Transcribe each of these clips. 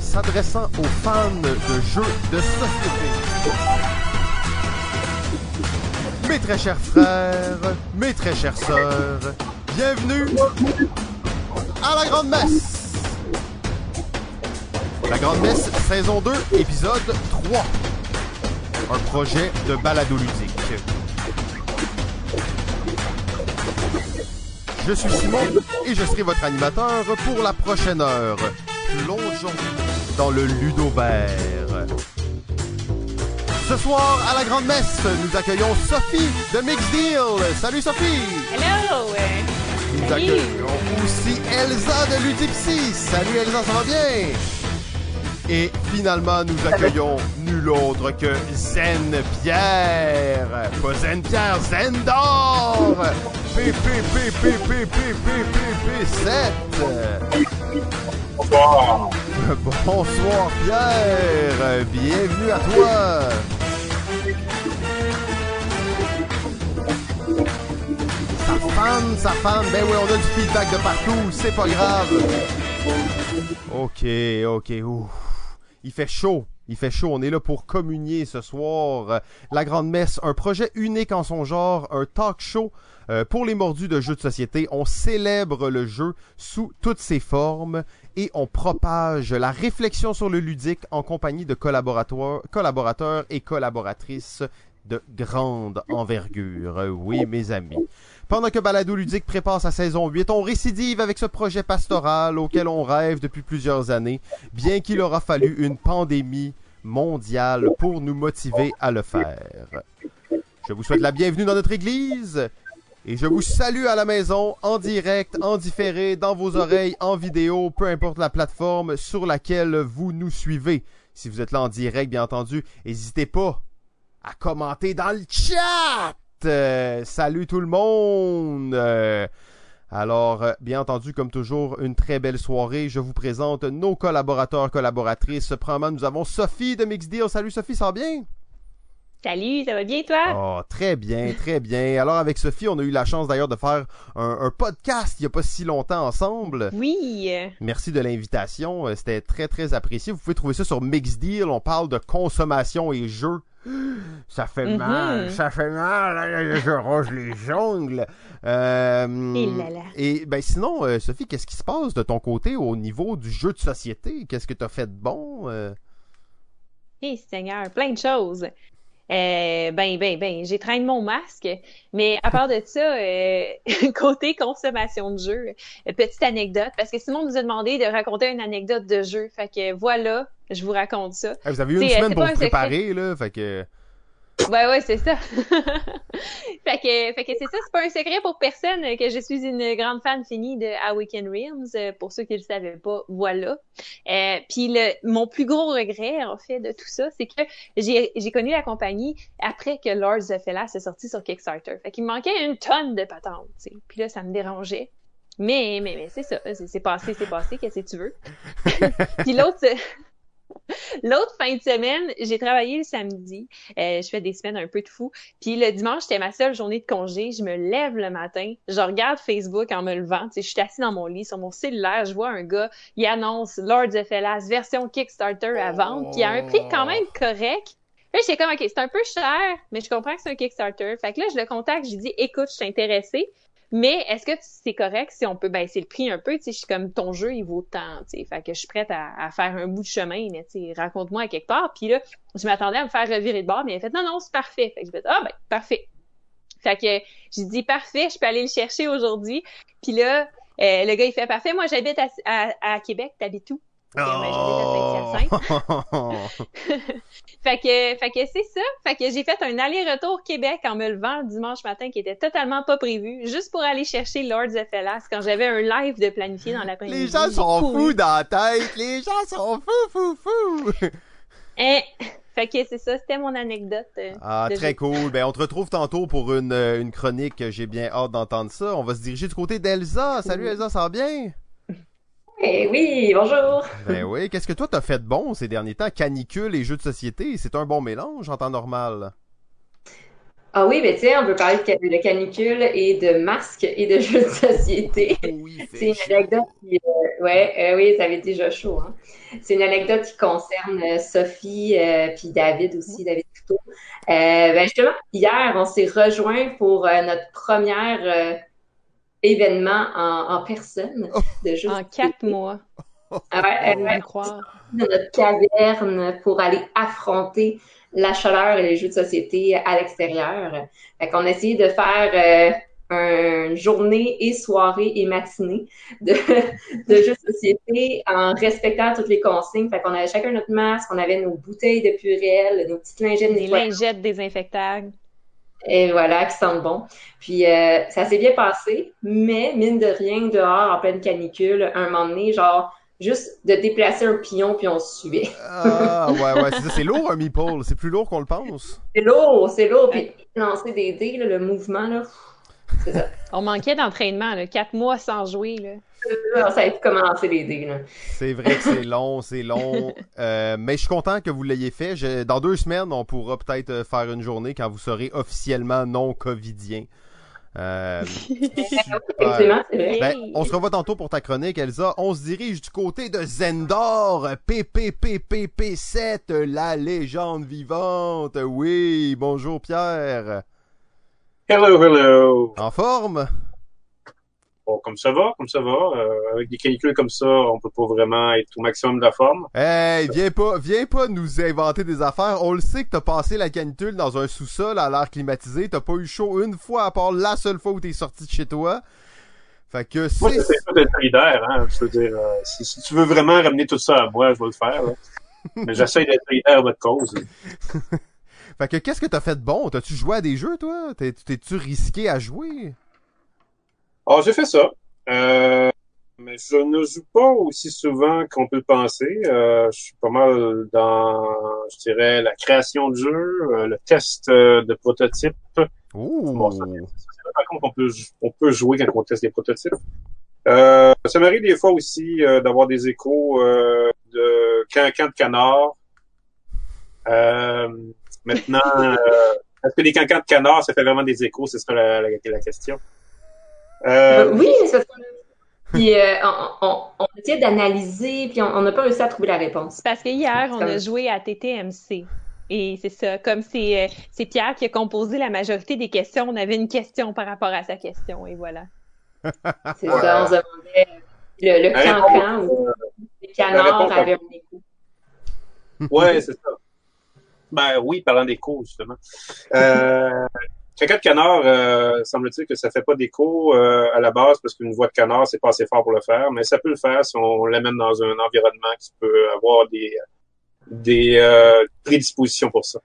s'adressant aux fans de jeux de société. Mes très chers frères, mes très chères sœurs, bienvenue à la Grande Messe. La Grande Messe, saison 2, épisode 3. Un projet de balado ludique. Je suis Simon et je serai votre animateur pour la prochaine heure plongeons dans le ludovert. Ce soir, à la Grande Messe, nous accueillons Sophie de Mix Deal. Salut Sophie! Hello! Nous Salut. accueillons aussi Elsa de Ludipsy. Salut Elsa, ça va bien? Et finalement, nous accueillons nul autre que Zen Pierre. Pas Zen Pierre, Zen d'or! PPPPPPPP7! Bonsoir. Bonsoir Pierre, bienvenue à toi. Sa femme, sa femme, ben oui, on a du feedback de partout, c'est pas grave. Ok, ok, ouf. Il fait chaud, il fait chaud, on est là pour communier ce soir. La Grande Messe, un projet unique en son genre, un talk show euh, pour les mordus de jeux de société. On célèbre le jeu sous toutes ses formes et on propage la réflexion sur le ludique en compagnie de collaborateurs, et collaboratrices de grande envergure. Oui, mes amis. Pendant que Balado Ludique prépare sa saison 8, on récidive avec ce projet pastoral auquel on rêve depuis plusieurs années, bien qu'il aura fallu une pandémie mondiale pour nous motiver à le faire. Je vous souhaite la bienvenue dans notre église et je vous salue à la maison, en direct, en différé, dans vos oreilles, en vidéo, peu importe la plateforme sur laquelle vous nous suivez. Si vous êtes là en direct, bien entendu, n'hésitez pas à commenter dans le chat. Euh, salut tout le monde. Euh, alors, euh, bien entendu, comme toujours, une très belle soirée. Je vous présente nos collaborateurs, collaboratrices. Premièrement, nous avons Sophie de Mix Deal. Salut Sophie, ça va bien? Salut, ça va bien toi? Oh, très bien, très bien. Alors, avec Sophie, on a eu la chance d'ailleurs de faire un, un podcast il n'y a pas si longtemps ensemble. Oui. Merci de l'invitation. Euh, C'était très, très apprécié. Vous pouvez trouver ça sur Mix Deal. On parle de consommation et jeux. Ça fait Mhm. mal, ça fait mal. Je ronge les ongles. Euh, Et là là. et ben sinon, euh, Sophie, qu'est-ce qui se passe de ton côté au niveau du jeu de société? Qu'est-ce que tu as fait de bon? Eh Seigneur, plein de choses. Euh, ben, ben, ben, j'ai traîné mon masque, mais à part de ça, euh, côté consommation de jeu, euh, petite anecdote, parce que Simon nous a demandé de raconter une anecdote de jeu, fait que voilà, je vous raconte ça. vous avez eu une euh, semaine pour vous secret. préparer, là. Fait que. Ouais, ouais, c'est ça. fait que, fait que c'est ça, c'est pas un secret pour personne que je suis une grande fan finie de Awaken Realms. Euh, Pour ceux qui le savaient pas, voilà. Euh, Puis mon plus gros regret, en fait, de tout ça, c'est que j'ai connu la compagnie après que Lords of Hellas est sorti sur Kickstarter. Fait qu'il me manquait une tonne de patentes, tu sais. Puis là, ça me dérangeait. Mais, mais, mais c'est ça, c'est passé, c'est passé, qu'est-ce que tu veux? Puis l'autre, L'autre fin de semaine, j'ai travaillé le samedi. Euh, je fais des semaines un peu de fou. Puis le dimanche, c'était ma seule journée de congé. Je me lève le matin, je regarde Facebook en me levant. Je suis assis dans mon lit, sur mon cellulaire, je vois un gars, il annonce Lords of Hellas version Kickstarter à vendre, puis à un prix quand même correct. Là, j'étais comme, OK, c'est un peu cher, mais je comprends que c'est un Kickstarter. Fait que là, je le contacte, je lui dis, écoute, je suis intéressée. Mais est-ce que c'est correct si on peut baisser le prix un peu? Tu sais, je suis comme ton jeu, il vaut tant, tu sais. Fait que je suis prête à, faire un bout de chemin, mais tu sais, raconte-moi à quelque part. Puis là, je m'attendais à me faire revirer de bord, mais il a fait non, non, c'est parfait. Fait que je fait ah ben, parfait. Fait que j'ai dit parfait, je peux aller le chercher aujourd'hui. Puis là, euh, le gars il fait parfait. Moi j'habite à, à, à Québec, t'habites où? Fait que. Fait que, fait que c'est ça. Fait que j'ai fait un aller-retour Québec en me levant le dimanche matin qui était totalement pas prévu, juste pour aller chercher Lords of Hellas quand j'avais un live de planifié dans l'après-midi. Les gens sont fous dans la tête. Les gens sont fous, fous, fous. Eh, fait que c'est ça, c'était mon anecdote. euh, Ah, de très cool. Ben, on te retrouve tantôt pour une, euh, une chronique. J'ai bien hâte d'entendre ça. On va se diriger du côté d'Elsa. Salut Elsa, ça va bien? Eh oui, bonjour. Ben oui. Qu'est-ce que toi t'as fait de bon ces derniers temps? Canicule et jeux de société, c'est un bon mélange en temps normal. Ah oui, mais tu sais, on peut parler de, de, canicule et de masques et de jeux de société. Oui, c'est une anecdote qui, euh, ouais, euh, oui, ça avait déjà chaud. Hein. C'est une anecdote qui concerne euh, Sophie euh, puis David aussi, David Couteau. ben justement, hier, on s'est rejoint pour notre première événement en, en personne oh. de jeux En quatre mois. Ah ouais, ouais, croire. Dans notre caverne pour aller affronter la chaleur et les jeux de société à l'extérieur. Fait qu'on a essayé de faire euh, une journée et soirée et matinée de, de jeux de société en respectant toutes les consignes. Fait qu'on avait chacun notre masque, on avait nos bouteilles de purée, nos petites lingettes Des lingettes désinfectables. Et voilà, qui sentent bon. Puis euh, ça s'est bien passé, mais mine de rien, dehors, en pleine canicule, un moment donné, genre, juste de déplacer un pion puis on se suivait. ah, ouais, ouais, c'est ça. C'est lourd un meeple. C'est plus lourd qu'on le pense. C'est lourd, c'est lourd. Puis lancer des dés, là, le mouvement, là. C'est ça. On manquait d'entraînement, là. Quatre mois sans jouer, là. Ça a été commencer les dés. C'est vrai que c'est long, c'est long. Euh, mais je suis content que vous l'ayez fait. Dans deux semaines, on pourra peut-être euh, faire une journée quand vous serez officiellement non covidien. Euh, ben, on se revoit tantôt pour ta chronique, Elsa. On se dirige du côté de Zendor, PPPPP7, la légende vivante. Oui, bonjour Pierre. Hello, hello. En forme? Bon, comme ça va, comme ça va. Euh, avec des canicules comme ça, on peut pas vraiment être au maximum de la forme. Hey, viens pas, viens pas nous inventer des affaires. On le sait que t'as passé la canicule dans un sous-sol à l'air climatisé. T'as pas eu chaud une fois à part la seule fois où t'es sorti de chez toi. Fait que c'est... Moi, j'essaie pas d'être solidaire, hein. Je veux dire, euh, si, tu veux vraiment ramener tout ça à moi, je vais le faire, Mais j'essaie d'être solidaire à votre cause. fait que qu'est-ce que t'as fait de bon? T'as-tu joué à des jeux, toi? T'es-tu risqué à jouer? Ah, j'ai fait ça. Euh, mais je ne joue pas aussi souvent qu'on peut le penser. Euh, je suis pas mal dans, je dirais, la création de jeux, euh, le test euh, de prototypes. Bon, ça, par contre, on peut, on peut jouer quand on teste des prototypes. Euh, ça m'arrive des fois aussi d'avoir des échos de cancans de canard. Maintenant, est-ce que les cancans de canard, ça fait vraiment des échos? Ce sera la, la, la question. Euh... Oui, ça puis euh, on, on, on essaie d'analyser, puis on n'a pas réussi à trouver la réponse. Parce que hier, on a joué à TTMC. Et c'est ça, comme c'est euh, c'est Pierre qui a composé la majorité des questions, on avait une question par rapport à sa question, et voilà. c'est ça, on se demandait le, le cancan ou les canards avaient un écho. Ouais, c'est ça. Ben oui, parlant d'écho, justement. Euh, Caca de canard, euh, semble-t-il que ça fait pas d'écho euh, à la base parce qu'une voix de canard, c'est pas assez fort pour le faire, mais ça peut le faire si on l'amène dans un environnement qui peut avoir des des euh, prédispositions pour ça.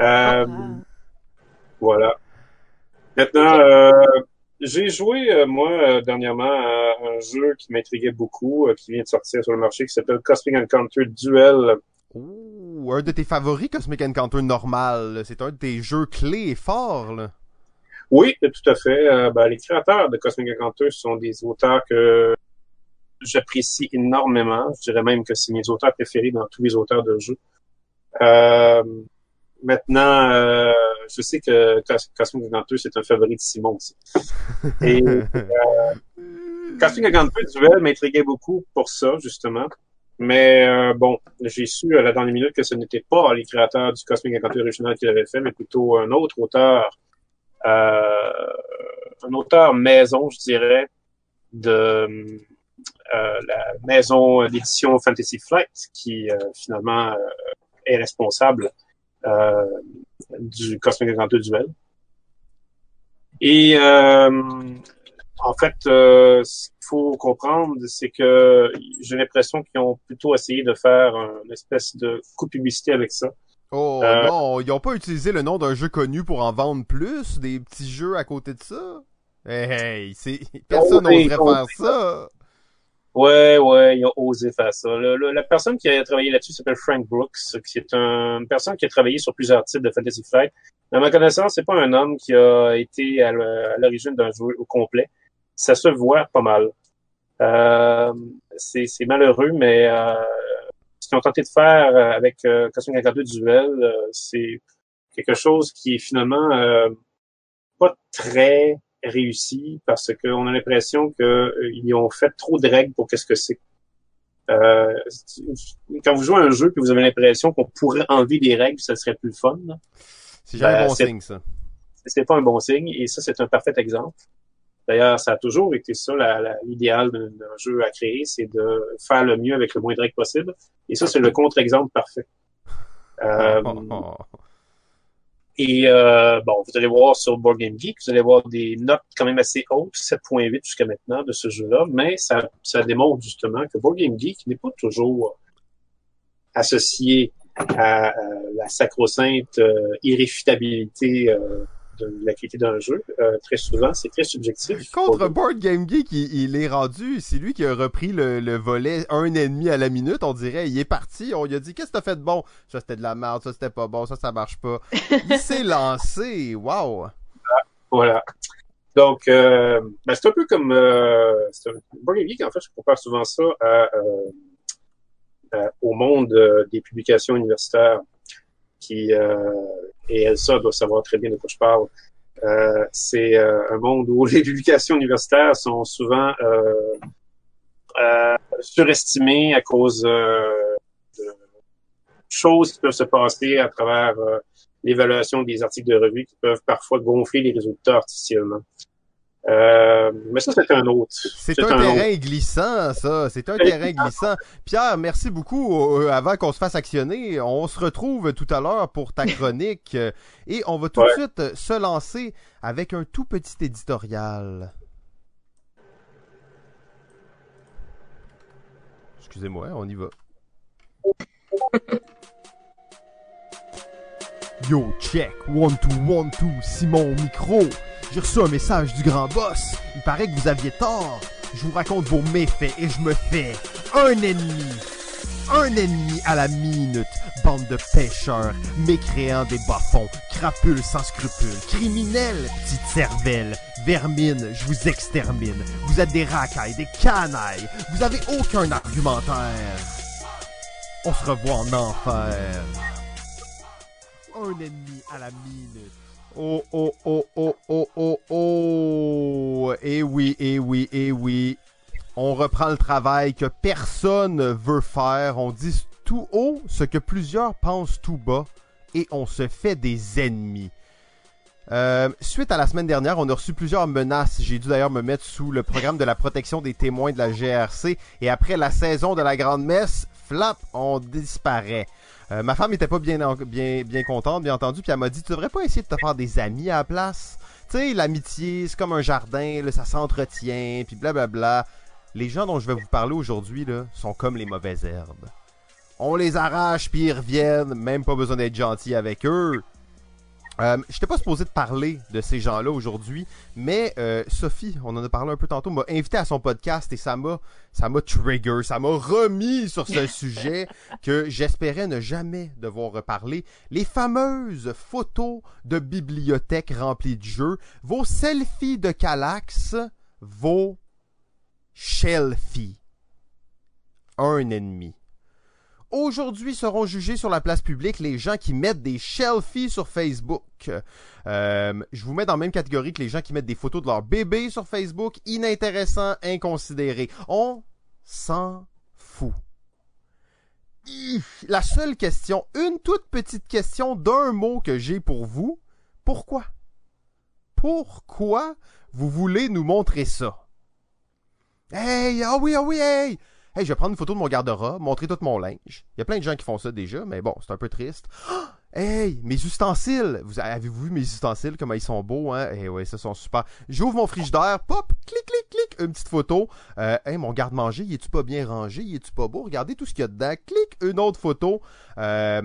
Euh, Voilà. Maintenant, j'ai joué, moi, dernièrement, à un jeu qui m'intriguait beaucoup, qui vient de sortir sur le marché, qui s'appelle Cosmic Encounter Duel Un de tes favoris Cosmic Encounter normal. C'est un de tes jeux clés et forts. Là. Oui, tout à fait. Euh, ben, les créateurs de Cosmic Encounter sont des auteurs que j'apprécie énormément. Je dirais même que c'est mes auteurs préférés dans tous les auteurs de jeux. Euh, maintenant, euh, je sais que Cosmic Encounter, c'est un favori de Simon aussi. Et Cosmic Encounter Duel m'intriguait beaucoup pour ça, justement. Mais euh, bon, j'ai su à la dernière minute que ce n'était pas les créateurs du Cosmic Encounter original qui l'avaient fait, mais plutôt un autre auteur, euh, un auteur maison, je dirais, de euh, la maison d'édition Fantasy Flight, qui finalement est responsable du Cosmic Encounter Duel. Et en fait, euh, ce qu'il faut comprendre, c'est que j'ai l'impression qu'ils ont plutôt essayé de faire une espèce de coup publicité avec ça. Oh euh, non, ils n'ont pas utilisé le nom d'un jeu connu pour en vendre plus, des petits jeux à côté de ça. Hey, hey c'est... personne n'oserait faire ça. Ouais, ouais, ils ont osé faire ça. la personne qui a travaillé là-dessus s'appelle Frank Brooks, qui est une personne qui a travaillé sur plusieurs types de Fantasy Flight. À ma connaissance, c'est pas un homme qui a été à l'origine d'un jeu au complet ça se voit pas mal. Euh, c'est malheureux, mais euh, ce qu'ils ont tenté de faire euh, avec euh, Cosmic 52 Duel, euh, c'est quelque chose qui est finalement euh, pas très réussi parce qu'on a l'impression qu'ils ont fait trop de règles pour qu'est-ce que c'est. Euh, quand vous jouez à un jeu que vous avez l'impression qu'on pourrait enlever des règles, ça serait plus fun. C'est jamais un ben, bon signe, ça. C'est pas un bon signe, et ça, c'est un parfait exemple. D'ailleurs, ça a toujours été ça, l'idéal d'un jeu à créer, c'est de faire le mieux avec le moins de règles possible. Et ça, c'est le contre-exemple parfait. Euh, et euh, bon, vous allez voir sur Board Game Geek, vous allez voir des notes quand même assez hautes, 7.8 jusqu'à maintenant de ce jeu-là, mais ça, ça démontre justement que Board Game Geek n'est pas toujours associé à, la sacro-sainte euh, irréfutabilité euh, de la qualité d'un jeu. Euh, très souvent, c'est très subjectif. Contre Board Game Geek, il, est rendu, c'est lui qui a repris le, volet un ennemi à la minute, on dirait. Il est parti, on lui a dit qu'est-ce que t'as fait de bon? Ça c'était de la merde, ça c'était pas bon, ça ça marche pas. il s'est lancé, waouh. Voilà. Donc, euh, ben, c'est un peu comme euh, Board Game Geek. En fait, je compare souvent ça au monde des publications universitaires qui et Elsa doit savoir très bien de quoi je parle. Euh, c'est euh, un monde où les publications universitaires sont souvent euh, euh surestimées à cause de choses qui peuvent se passer à travers l'évaluation des articles de revue qui peuvent parfois gonfler les résultats artificiellement. Euh, mais ça, c'est un autre. C'est un, terrain glissant, ça. C'est un terrain glissant. Pierre, merci beaucoup. Euh, avant qu'on se fasse actionner, on se retrouve tout à l'heure pour ta chronique. et on va tout de suite se lancer avec un tout petit éditorial. Excusez-moi, on y va. Yo, check, one two, one two, Simon micro. J'ai reçu un message du grand boss. Il paraît que vous aviez tort. Je vous raconte vos méfaits et je me fais un ennemi. Un ennemi à la minute. Bande de pêcheurs, mécréants des bas-fonds, crapules sans scrupules, criminels, petites cervelles, vermine, je vous extermine. Vous êtes des racailles, des canailles. Vous avez aucun argumentaire. On se revoit en enfer. Un ennemi à la minute. Oh, oh, oh, oh, oh, oh, oh. Eh oui, eh oui, eh oui. On reprend le travail que personne veut faire. On dit tout haut ce que plusieurs pensent tout bas. Et on se fait des ennemis. Euh, suite à la semaine dernière, on a reçu plusieurs menaces. J'ai dû d'ailleurs me mettre sous le programme de la protection des témoins de la GRC. Et après la saison de la Grande Messe, flap, on disparaît. Euh, ma femme était pas bien, contente, bien entendu, puis elle m'a dit Tu devrais pas essayer de te faire des amis à la place. Tu sais, l'amitié, c'est comme un jardin, là, ça s'entretient, puis blablabla. Les gens dont je vais vous parler aujourd'hui là, sont comme les mauvaises herbes. On les arrache, puis ils reviennent, même pas besoin d'être gentil avec eux. Euh, je n'étais pas supposé de parler de ces gens-là aujourd'hui, mais euh, Sophie, on en a parlé un peu tantôt, m'a invité à son podcast et ça m'a, ça m'a trigger, ça m'a remis sur ce sujet que j'espérais ne jamais devoir reparler. Les fameuses photos de bibliothèques remplies de jeux, vos selfies de Calax, vos shelfies. Un ennemi. Aujourd'hui seront jugés sur la place publique les gens qui mettent des selfies sur Facebook. Euh, je vous mets dans la même catégorie que les gens qui mettent des photos de leur bébé sur Facebook. Inintéressant, inconsidéré. On s'en fout. La seule question, une toute petite question d'un mot que j'ai pour vous. Pourquoi? Pourquoi vous voulez nous montrer ça? Hey, ah oui, ah oui, hey! Hey, je vais prendre une photo de mon garde-robe, montrer tout mon linge. Il y a plein de gens qui font ça déjà, mais bon, c'est un peu triste. hey, mes ustensiles! Vous avez-vous vu mes ustensiles, comment ils sont beaux, hein? Eh ouais, ça sont super. J'ouvre mon frigidaire, pop, clic, clic, clic, une petite photo. Euh, hey, mon garde-manger, il est-tu pas bien rangé? Il est-tu pas beau? Regardez tout ce qu'il y a dedans. Clic, une autre photo. Euh,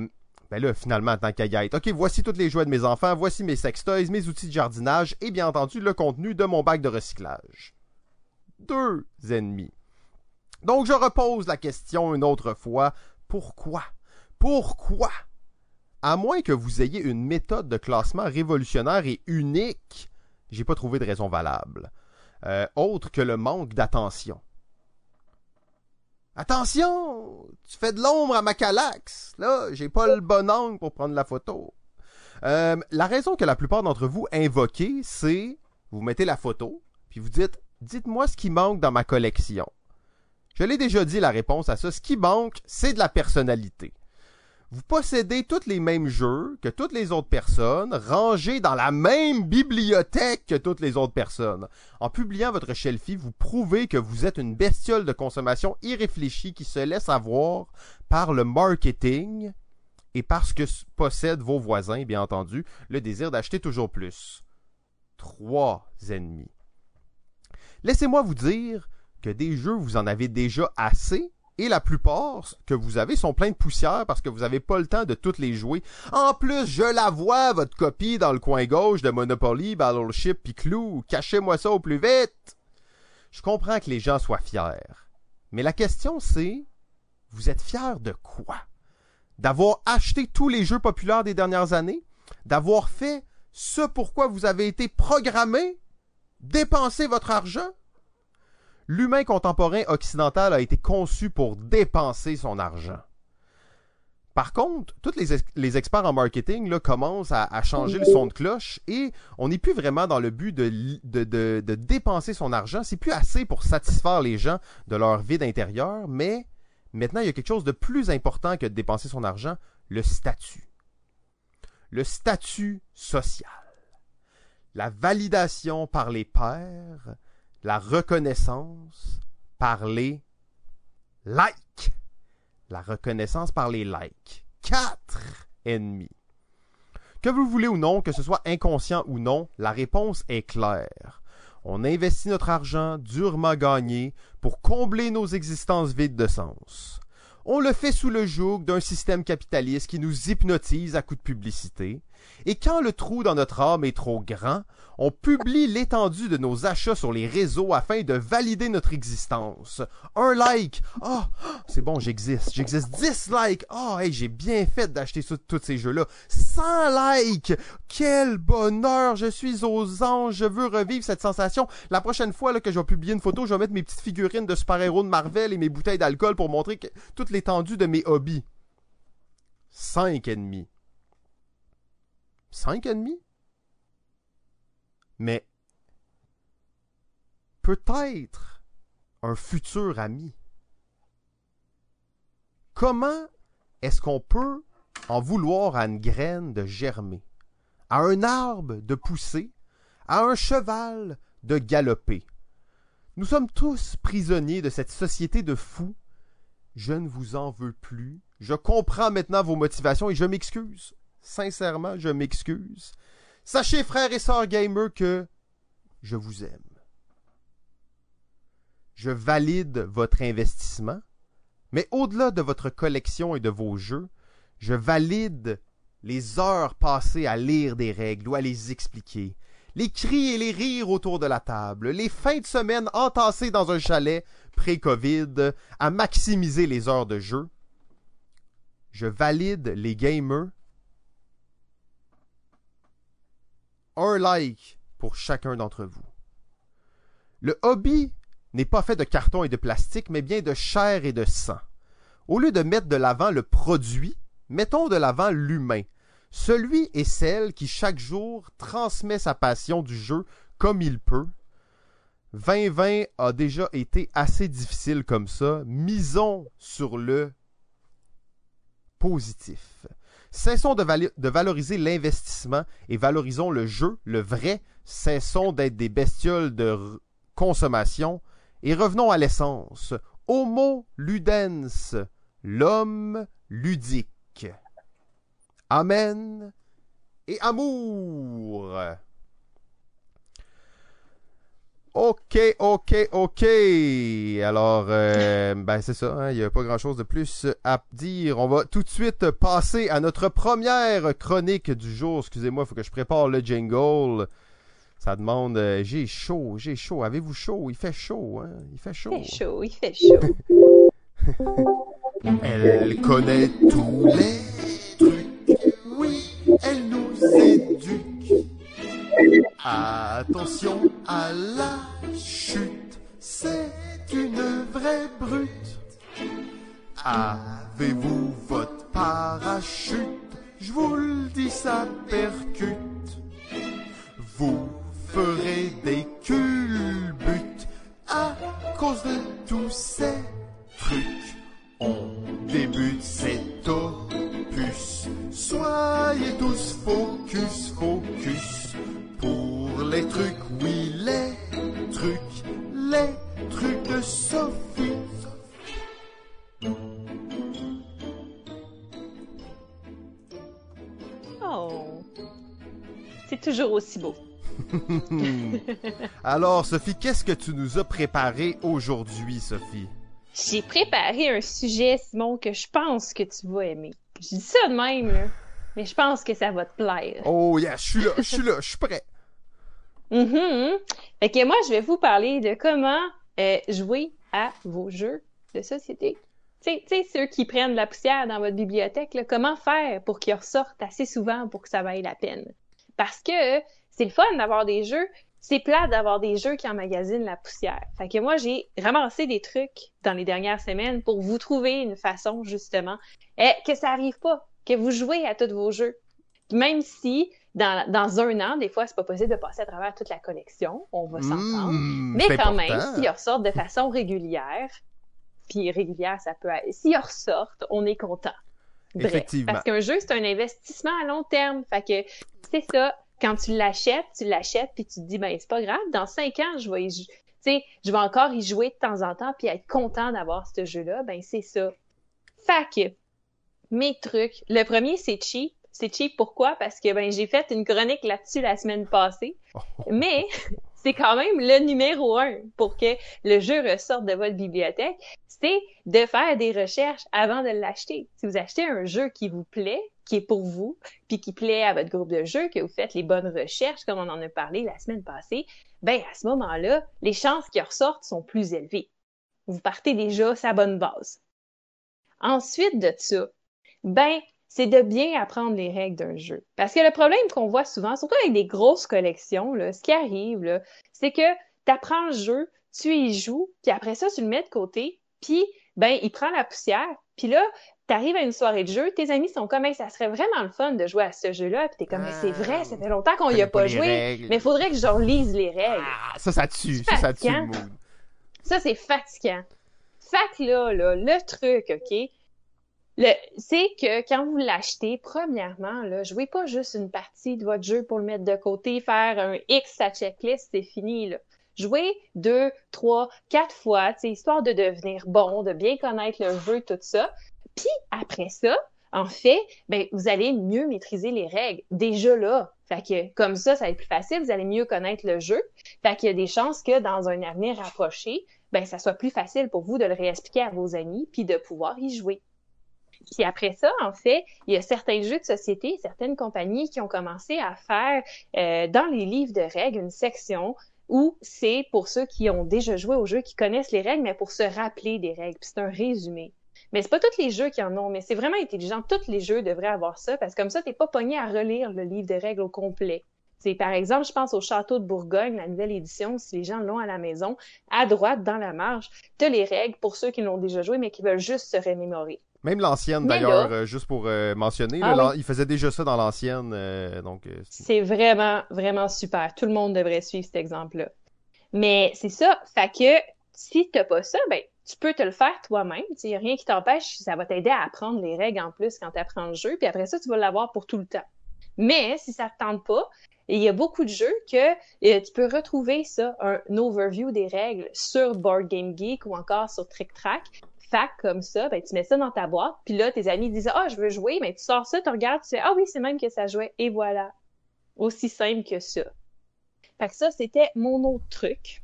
ben là, finalement, tant qu'à y être. OK, voici tous les jouets de mes enfants, voici mes sextoys, mes outils de jardinage et bien entendu le contenu de mon bac de recyclage. Deux ennemis. Donc je repose la question une autre fois. Pourquoi? Pourquoi? À moins que vous ayez une méthode de classement révolutionnaire et unique, j'ai pas trouvé de raison valable. Euh, autre que le manque d'attention. Attention! Tu fais de l'ombre à ma calax! Là, j'ai pas le bon angle pour prendre la photo. Euh, la raison que la plupart d'entre vous invoquez, c'est vous mettez la photo, puis vous dites Dites-moi ce qui manque dans ma collection. Je l'ai déjà dit la réponse à ça. Ce qui manque, c'est de la personnalité. Vous possédez tous les mêmes jeux que toutes les autres personnes, rangés dans la même bibliothèque que toutes les autres personnes. En publiant votre Shelfie, vous prouvez que vous êtes une bestiole de consommation irréfléchie qui se laisse avoir par le marketing et parce que possèdent vos voisins, bien entendu, le désir d'acheter toujours plus. Trois ennemis. Laissez-moi vous dire que des jeux, vous en avez déjà assez et la plupart que vous avez sont pleins de poussière parce que vous n'avez pas le temps de toutes les jouer. En plus, je la vois, votre copie dans le coin gauche de Monopoly, Battleship puis Clou. Cachez-moi ça au plus vite. Je comprends que les gens soient fiers. Mais la question c'est, vous êtes fiers de quoi? D'avoir acheté tous les jeux populaires des dernières années? D'avoir fait ce pourquoi vous avez été programmé? Dépenser votre argent? L'humain contemporain occidental a été conçu pour dépenser son argent. Par contre, tous les, experts en marketing là, commencent à, changer le son de cloche et on n'est plus vraiment dans le but de, dépenser son argent. C'est plus assez pour satisfaire les gens de leur vide intérieur, mais maintenant il y a quelque chose de plus important que de dépenser son argent, le statut. Le statut social. La validation par les pairs, la reconnaissance par les likes. La reconnaissance par les likes. Quatre ennemis. Que vous voulez ou non, que ce soit inconscient ou non, la réponse est claire. On investit notre argent durement gagné pour combler nos existences vides de sens. On le fait sous le joug d'un système capitaliste qui nous hypnotise à coups de publicité. Et quand le trou dans notre âme est trop grand, on publie l'étendue de nos achats sur les réseaux afin de valider notre existence. Un like. Oh, c'est bon, j'existe. J'existe. 10 likes. Oh, hey, j'ai bien fait d'acheter tous ces jeux-là. 100 likes. Quel bonheur. Je suis aux anges. Je veux revivre cette sensation. La prochaine fois que je vais publier une photo, je vais mettre mes petites figurines de super-héros de Marvel et mes bouteilles d'alcool pour montrer toute l'étendue de mes hobbies. 5 ennemis. 5 ennemis? mais peut-être un futur ami. Comment est-ce qu'on peut en vouloir à une graine de germer, à un arbre de pousser, à un cheval de galoper? Nous sommes tous prisonniers de cette société de fous. Je ne vous en veux plus. Je comprends maintenant vos motivations et je m'excuse. Sincèrement, je m'excuse. Sachez, frères et sœurs gamers, que je vous aime. Je valide votre investissement, mais au-delà de votre collection et de vos jeux, je valide les heures passées à lire des règles ou à les expliquer, les cris et les rires autour de la table, les fins de semaine entassées dans un chalet pré-Covid à maximiser les heures de jeu. Je valide les gamers un like pour chacun d'entre vous. Le hobby n'est pas fait de carton et de plastique, mais bien de chair et de sang. Au lieu de mettre de l'avant le produit, mettons de l'avant l'humain, celui et celle qui chaque jour transmet sa passion du jeu comme il peut. 2020 a déjà été assez difficile comme ça. Misons sur le positif. Cessons de, valoriser l'investissement et valorisons le jeu, le vrai. Cessons d'être des bestioles de consommation et revenons à l'essence. Homo ludens, l'homme ludique. Amen et amour. Ok, ok, ok. Alors, euh, ben c'est ça, hein, il n'y a pas grand-chose de plus à dire. On va tout de suite passer à notre première chronique du jour. Excusez-moi, il faut que je prépare le jingle. Ça demande, euh, j'ai chaud, j'ai chaud. Avez-vous chaud? Il fait chaud, hein? Il fait chaud. Il fait chaud, il fait chaud. Elle connaît tous les trucs. Oui, elle nous éduque. Attention à la chute, c'est une vraie brute. Avez-vous votre parachute? Je vous le dis ça percute. Vous ferez des culbutes à cause de tous ces trucs. Alors, Sophie, qu'est-ce que tu nous as préparé aujourd'hui, Sophie? J'ai préparé un sujet, Simon, que je pense que tu vas aimer. Je dis ça de même, là, mais je pense que ça va te plaire. Oh, yeah, je suis là, je suis là, je suis prêt. Mhm. Fait que moi, je vais vous parler de comment euh, jouer à vos jeux de société. Tu sais, ceux qui prennent la poussière dans votre bibliothèque, là, comment faire pour qu'ils ressortent assez souvent pour que ça vaille la peine? Parce que c'est le fun d'avoir des jeux, c'est plat d'avoir des jeux qui emmagasinent la poussière. Fait que moi, j'ai ramassé des trucs dans les dernières semaines pour vous trouver une façon, justement, eh, que ça arrive pas, que vous jouez à tous vos jeux. Même si, dans, dans un an, des fois, c'est pas possible de passer à travers toute la collection, on va s'entendre. Mmh, Mais quand important. même, s'ils ressortent de façon régulière, puis régulière, ça peut être... S'ils ressortent, on est content. Bref, Effectivement. Parce qu'un jeu, c'est un investissement à long terme. Fait que c'est ça. Quand tu l'achètes, tu l'achètes, puis tu te dis, ben c'est pas grave, dans cinq ans, je vais y je encore y jouer de temps en temps, puis être content d'avoir ce jeu-là. Ben c'est ça. Fait que, mes trucs. Le premier, c'est cheap. C'est cheap pourquoi? Parce que ben j'ai fait une chronique là-dessus la semaine passée. Mais c'est quand même le numéro un pour que le jeu ressorte de votre bibliothèque, c'est de faire des recherches avant de l'acheter. Si vous achetez un jeu qui vous plaît, qui est pour vous, puis qui plaît à votre groupe de jeux, que vous faites les bonnes recherches, comme on en a parlé la semaine passée, ben à ce moment-là, les chances qu'il ressorte sont plus élevées. Vous partez déjà sa bonne base. Ensuite de ça, ben c'est de bien apprendre les règles d'un jeu. Parce que le problème qu'on voit souvent, surtout avec des grosses collections, là, ce qui arrive, c'est que tu apprends le jeu, tu y joues, puis après ça, tu le mets de côté, puis ben, il prend la poussière, puis là, t'arrives à une soirée de jeu, tes amis sont comme, Hey, ça serait vraiment le fun de jouer à ce jeu-là, puis t'es comme, mais c'est vrai, ça fait longtemps qu'on y a pas joué, règles. mais il faudrait que je relise les règles. Ah, ça, ça tue, ça, ça tue le fatigant. mood. Ça, c'est fatigant. Fait que là, là, le truc, OK, le, c'est que quand vous l'achetez, premièrement, là, jouez pas juste une partie de votre jeu pour le mettre de côté, faire un X à checklist, c'est fini, là. Jouez deux, trois, quatre fois, histoire de devenir bon, de bien connaître le jeu, tout ça. Puis après ça, en fait, ben, vous allez mieux maîtriser les règles. Déjà là. Fait que, comme ça, ça va être plus facile, vous allez mieux connaître le jeu. Fait qu'il y a des chances que dans un avenir rapproché, ben, ça soit plus facile pour vous de le réexpliquer à vos amis puis de pouvoir y jouer. Puis après ça, en fait, il y a certains jeux de société, certaines compagnies qui ont commencé à faire euh, dans les livres de règles une section où c'est pour ceux qui ont déjà joué au jeu, qui connaissent les règles, mais pour se rappeler des règles. Puis c'est un résumé. Mais c'est pas tous les jeux qui en ont, mais c'est vraiment intelligent. Tous les jeux devraient avoir ça, parce que comme ça, t'es pas pogné à relire le livre de règles au complet. C'est par exemple, je pense au Château de Bourgogne, la nouvelle édition, si les gens l'ont à la maison, à droite, dans la marge, t'as les règles pour ceux qui l'ont déjà joué, mais qui veulent juste se remémorer. Même l'ancienne, d'ailleurs, euh, juste pour euh, mentionner, Ah là, oui. il faisait déjà ça dans l'ancienne, euh, donc c'est- C'est vraiment, vraiment super. Tout le monde devrait suivre cet exemple-là. Mais c'est ça. Fait que si t'as pas ça, ben, tu peux te le faire toi-même. Il y a rien qui t'empêche. Ça va t'aider à apprendre les règles en plus quand tu apprends le jeu. Puis après ça, tu vas l'avoir pour tout le temps. Mais si ça te tente pas, il y a beaucoup de jeux que euh, tu peux retrouver ça, un overview des règles sur Board Game Geek ou encore sur Trick Track. Que comme ça, ben, tu mets ça dans ta boîte, puis là, tes amis disent Ah, je veux jouer, mais tu sors ça, tu regardes, tu fais Ah oui, c'est même que ça jouait, et voilà. Aussi simple que ça. Fait que ça, c'était mon autre truc.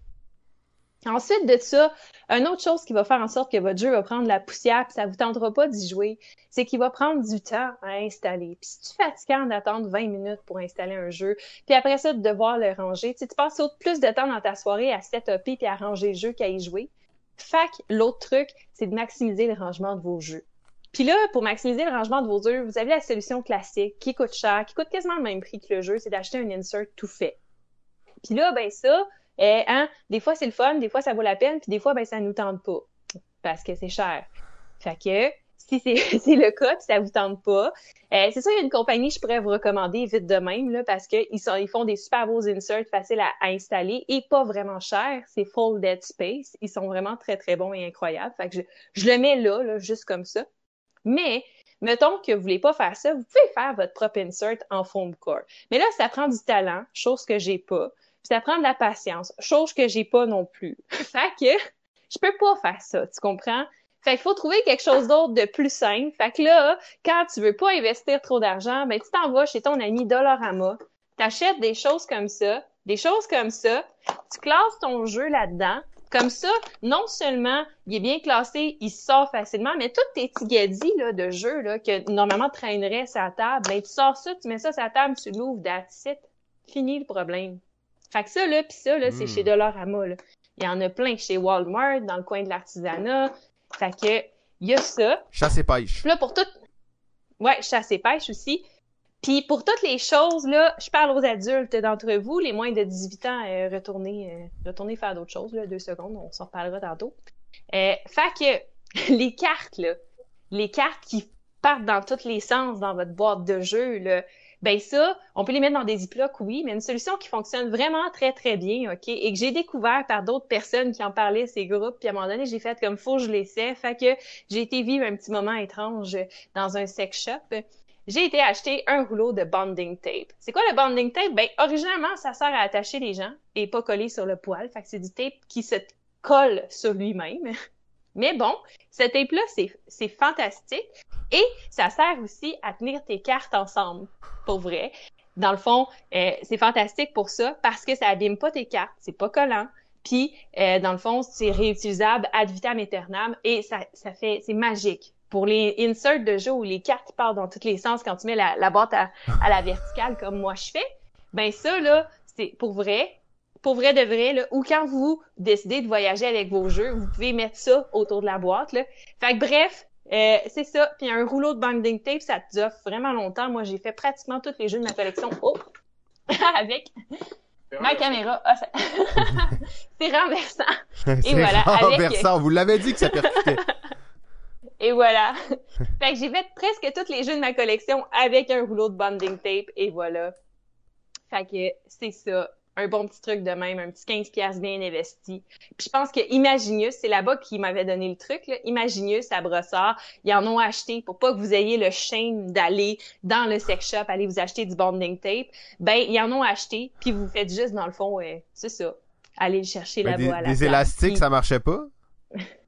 Ensuite de ça, une autre chose qui va faire en sorte que votre jeu va prendre la poussière puis ça vous tentera pas d'y jouer, c'est qu'il va prendre du temps à installer. Puis si tu es fatigant d'attendre 20 minutes pour installer un jeu, puis après ça de devoir le ranger, tu sais, tu passes plus de temps dans ta soirée à setuper puis à ranger le jeu qu'à y jouer. Que l'autre truc, c'est de maximiser le rangement de vos jeux. Puis là, pour maximiser le rangement de vos jeux, vous avez la solution classique qui coûte cher, qui coûte quasiment le même prix que le jeu, c'est d'acheter un insert tout fait. Puis là, ben ça, eh, hein, des fois c'est le fun, des fois ça vaut la peine, puis des fois ben ça nous tente pas parce que c'est cher. Fait que si c'est le cas, puis ça vous tente pas. Euh, c'est ça, il y a une compagnie que je pourrais vous recommander vite de même, là, parce qu'ils ils font des super beaux inserts faciles à, installer et pas vraiment chers. C'est Full Dead Space. Ils sont vraiment très, très bons et incroyables. Fait que je, je le mets là, là, juste comme ça. Mais, mettons que vous voulez pas faire ça, vous pouvez faire votre propre insert en foam core. Mais là, ça prend du talent, chose que j'ai pas. Puis ça prend de la patience, chose que j'ai pas non plus. fait que je peux pas faire ça, tu comprends? Fait qu'il faut trouver quelque chose d'autre de plus simple. Fait que là, quand tu veux pas investir trop d'argent, ben tu t'en vas chez ton ami Dollarama, t'achètes des choses comme ça, des choses comme ça, tu classes ton jeu là-dedans. Comme ça, non seulement il est bien classé, il sort facilement, mais tous tes petits là, de jeu là, que normalement traînerait sa table, ben tu sors ça, tu mets ça sur la table, tu l'ouvres, that's it. Fini le problème. Fait que ça, là, pis ça, là, c'est hmm. chez Dollarama, là. Il y en a plein chez Walmart, dans le coin de l'artisanat. Fait que, il y a ça. Chasse et pêche. là, pour tout. Ouais, chasse et pêche aussi. Puis pour toutes les choses, là, je parle aux adultes d'entre vous, les moins de 18 ans, euh, retournez, euh, retournez faire d'autres choses, là, deux secondes, on s'en reparlera tantôt. Euh, fait que les cartes, là, les cartes qui partent dans tous les sens dans votre boîte de jeu, là, ben ça, on peut les mettre dans des ziplocs, oui, mais une solution qui fonctionne vraiment très, très bien, OK, et que j'ai découvert par d'autres personnes qui en parlaient, ces groupes, puis à un moment donné, j'ai fait comme faut, je laissais, fait que j'ai été vivre un petit moment étrange dans un sex shop. J'ai été acheter un rouleau de bonding tape. C'est quoi le bonding tape? Ben, originalement, ça sert à attacher les gens et pas coller sur le poil. Fait que c'est du tape qui se colle sur lui-même. Mais bon, ce tape-là, c'est fantastique. Et ça sert aussi à tenir tes cartes ensemble, pour vrai. Dans le fond, euh, c'est fantastique pour ça parce que ça abîme pas tes cartes, c'est pas collant. Puis, euh, dans le fond, c'est réutilisable ad vitam aeternam et ça, ça fait, c'est magique. Pour les inserts de jeu où les cartes partent dans tous les sens quand tu mets la, la boîte à, à la verticale comme moi je fais, ben ça là, c'est pour vrai, pour vrai de vrai, là, ou quand vous décidez de voyager avec vos jeux, vous pouvez mettre ça autour de la boîte. Là. Fait que bref, euh, c'est ça. Puis un rouleau de binding tape, ça te offre vraiment longtemps. Moi, j'ai fait pratiquement tous les jeux de ma collection oh, avec ma caméra. Ah, c'est renversant. Et voilà. Renversant. Vous l'avez dit que ça percutait. et voilà. fait que j'ai fait presque tous les jeux de ma collection avec un rouleau de bonding tape. Et voilà. Fait que c'est ça un bon petit truc de même, un petit 15 pièces bien investi. Puis je pense que Imaginius, c'est là-bas qui m'avait donné le truc, là. Imaginius à Brossard, ils en ont acheté pour pas que vous ayez le shame d'aller dans le sex shop, aller vous acheter du bonding tape. Ben, ils en ont acheté, puis vous faites juste, dans le fond, c'est ça, aller le chercher là-bas à la Des élastiques, ça marchait pas?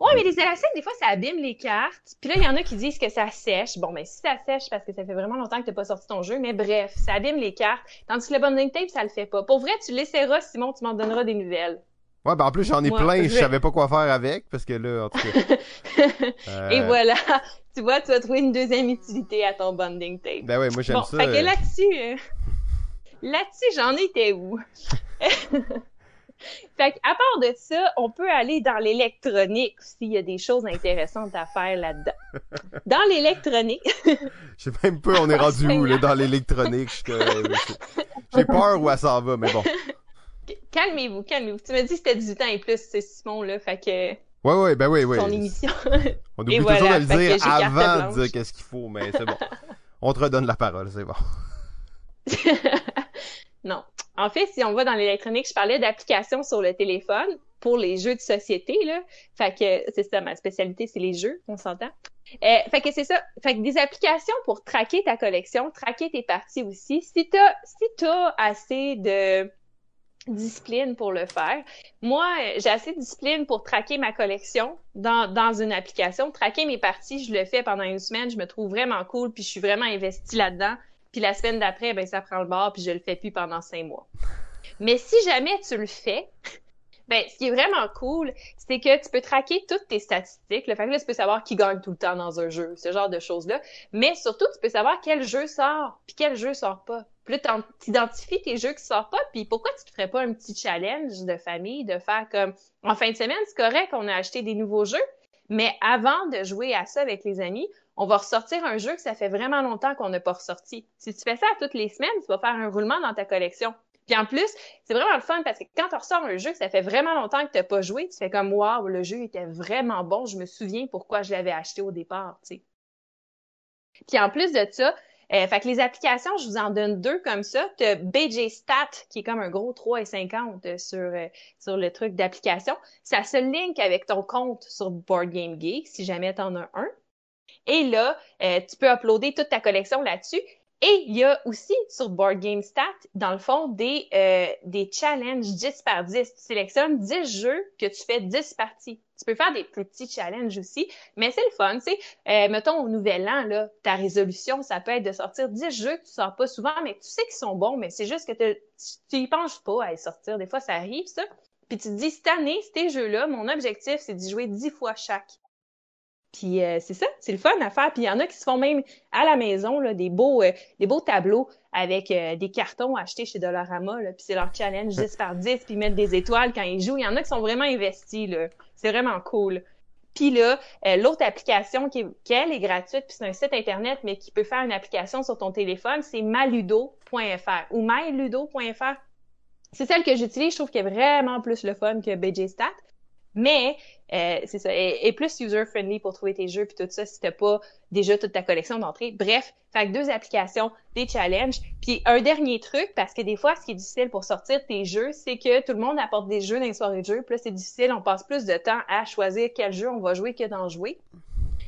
Ouais, mais les élastiques, des fois, ça abîme les cartes. Puis là, il y en a qui disent que ça sèche. Bon, mais si ça sèche, parce que ça fait vraiment longtemps que t'as pas sorti ton jeu, mais bref, ça abîme les cartes. Tandis que le bonding tape, ça le fait pas. Pour vrai, tu laisseras, Simon, tu m'en donneras des nouvelles. Ouais, ben en plus, j'en ai plein, je... savais pas quoi faire avec, parce que là, en tout cas... Et euh, voilà, tu vois, tu vas trouver une deuxième utilité à ton bonding tape. Ben ouais, moi j'aime bon, ça. Fait que euh. là-dessus, euh, là-dessus, j'en étais où? fait à part de ça, on peut aller dans l'électronique s'il y a des choses intéressantes à faire là-dedans. Dans l'électronique. Je sais même pas on est rendu où là dans l'électronique? J'ai peur où elle s'en va, mais bon. Calmez-vous, calmez-vous. Tu me dis que c'était 18 ans et plus, c'est Simon là, fait que. Ouais, ouais, ben oui, oui. Son émission. on oublie toujours de le dire avant de dire qu'est-ce qu'il faut, mais c'est bon. On te redonne la parole, c'est bon. non. En fait, si on va dans l'électronique, je parlais d'applications sur le téléphone pour les jeux de société, là. Fait que c'est ça, ma spécialité, c'est les jeux, on s'entend. Euh, fait que c'est ça. Fait que des applications pour traquer ta collection, traquer tes parties aussi. Si t'as, si assez de discipline pour le faire. Moi, j'ai assez de discipline pour traquer ma collection dans, dans une application. Traquer mes parties, je le fais pendant une semaine. Je me trouve vraiment cool, puis je suis vraiment investie là-dedans. Puis la semaine d'après, ben ça prend le bord, puis je le fais plus pendant cinq mois. Mais si jamais tu le fais, ben ce qui est vraiment cool, c'est que tu peux traquer toutes tes statistiques. Le fait que là, tu peux savoir qui gagne tout le temps dans un jeu, ce genre de choses-là. Mais surtout, tu peux savoir quel jeu sort, puis quel jeu sort pas. Puis là, t'identifies tes jeux qui sortent pas, puis pourquoi tu te ferais pas un petit challenge de famille, de faire comme, en fin de semaine, c'est correct, on a acheté des nouveaux jeux, mais avant de jouer à ça avec les amis, on va ressortir un jeu que ça fait vraiment longtemps qu'on n'a pas ressorti. Si tu fais ça toutes les semaines, tu vas faire un roulement dans ta collection. Puis en plus, c'est vraiment le fun parce que quand tu ressors un jeu que ça fait vraiment longtemps que tu n'as pas joué, tu fais comme Waouh, le jeu était vraiment bon, je me souviens pourquoi je l'avais acheté au départ. Puis en plus de ça, euh, fait que les applications, je vous en donne deux comme ça. Tu as BJ Stat, qui est comme un gros 3,50 sur, euh, sur le truc d'application. Ça se link avec ton compte sur Board Game Geek, si jamais tu en as un. Et là, euh, tu peux uploader toute ta collection là-dessus. Et il y a aussi sur Board Game Stat, dans le fond, des, euh, des challenges 10 par 10. Tu sélectionnes 10 jeux que tu fais 10 parties. Tu peux faire des plus petits challenges aussi, mais c'est le fun, tu sais. Euh, mettons, au nouvel an, là, ta résolution, ça peut être de sortir 10 jeux que tu sors pas souvent, mais tu sais qu'ils sont bons, mais c'est juste que tu y penses pas à les sortir. Des fois, ça arrive, ça. Puis tu te dis, cette année, ces jeux-là, mon objectif, c'est d'y jouer 10 fois chaque. Puis euh, c'est ça, c'est le fun à faire. Puis il y en a qui se font même à la maison là, des beaux euh, des beaux tableaux avec euh, des cartons achetés chez Dollarama. Là, puis c'est leur challenge 10 par 10, puis ils mettent des étoiles quand ils jouent. Il y en a qui sont vraiment investis. là. C'est vraiment cool. Puis là, l'autre application qui, qui, elle, est gratuite, puis c'est un site internet, mais qui peut faire une application sur ton téléphone, c'est maludo.fr ou myludo.fr. C'est celle que j'utilise, je trouve qu'elle est vraiment plus le fun que BJ Stat. Mais euh, c'est ça, et, plus user-friendly pour trouver tes jeux puis tout ça si t'as pas déjà toute ta collection d'entrée. Bref, fait que deux applications, des challenges. Puis un dernier truc, parce que des fois, ce qui est difficile pour sortir tes jeux, c'est que tout le monde apporte des jeux dans les soirées de jeux. Puis c'est difficile, on passe plus de temps à choisir quel jeu on va jouer que d'en jouer.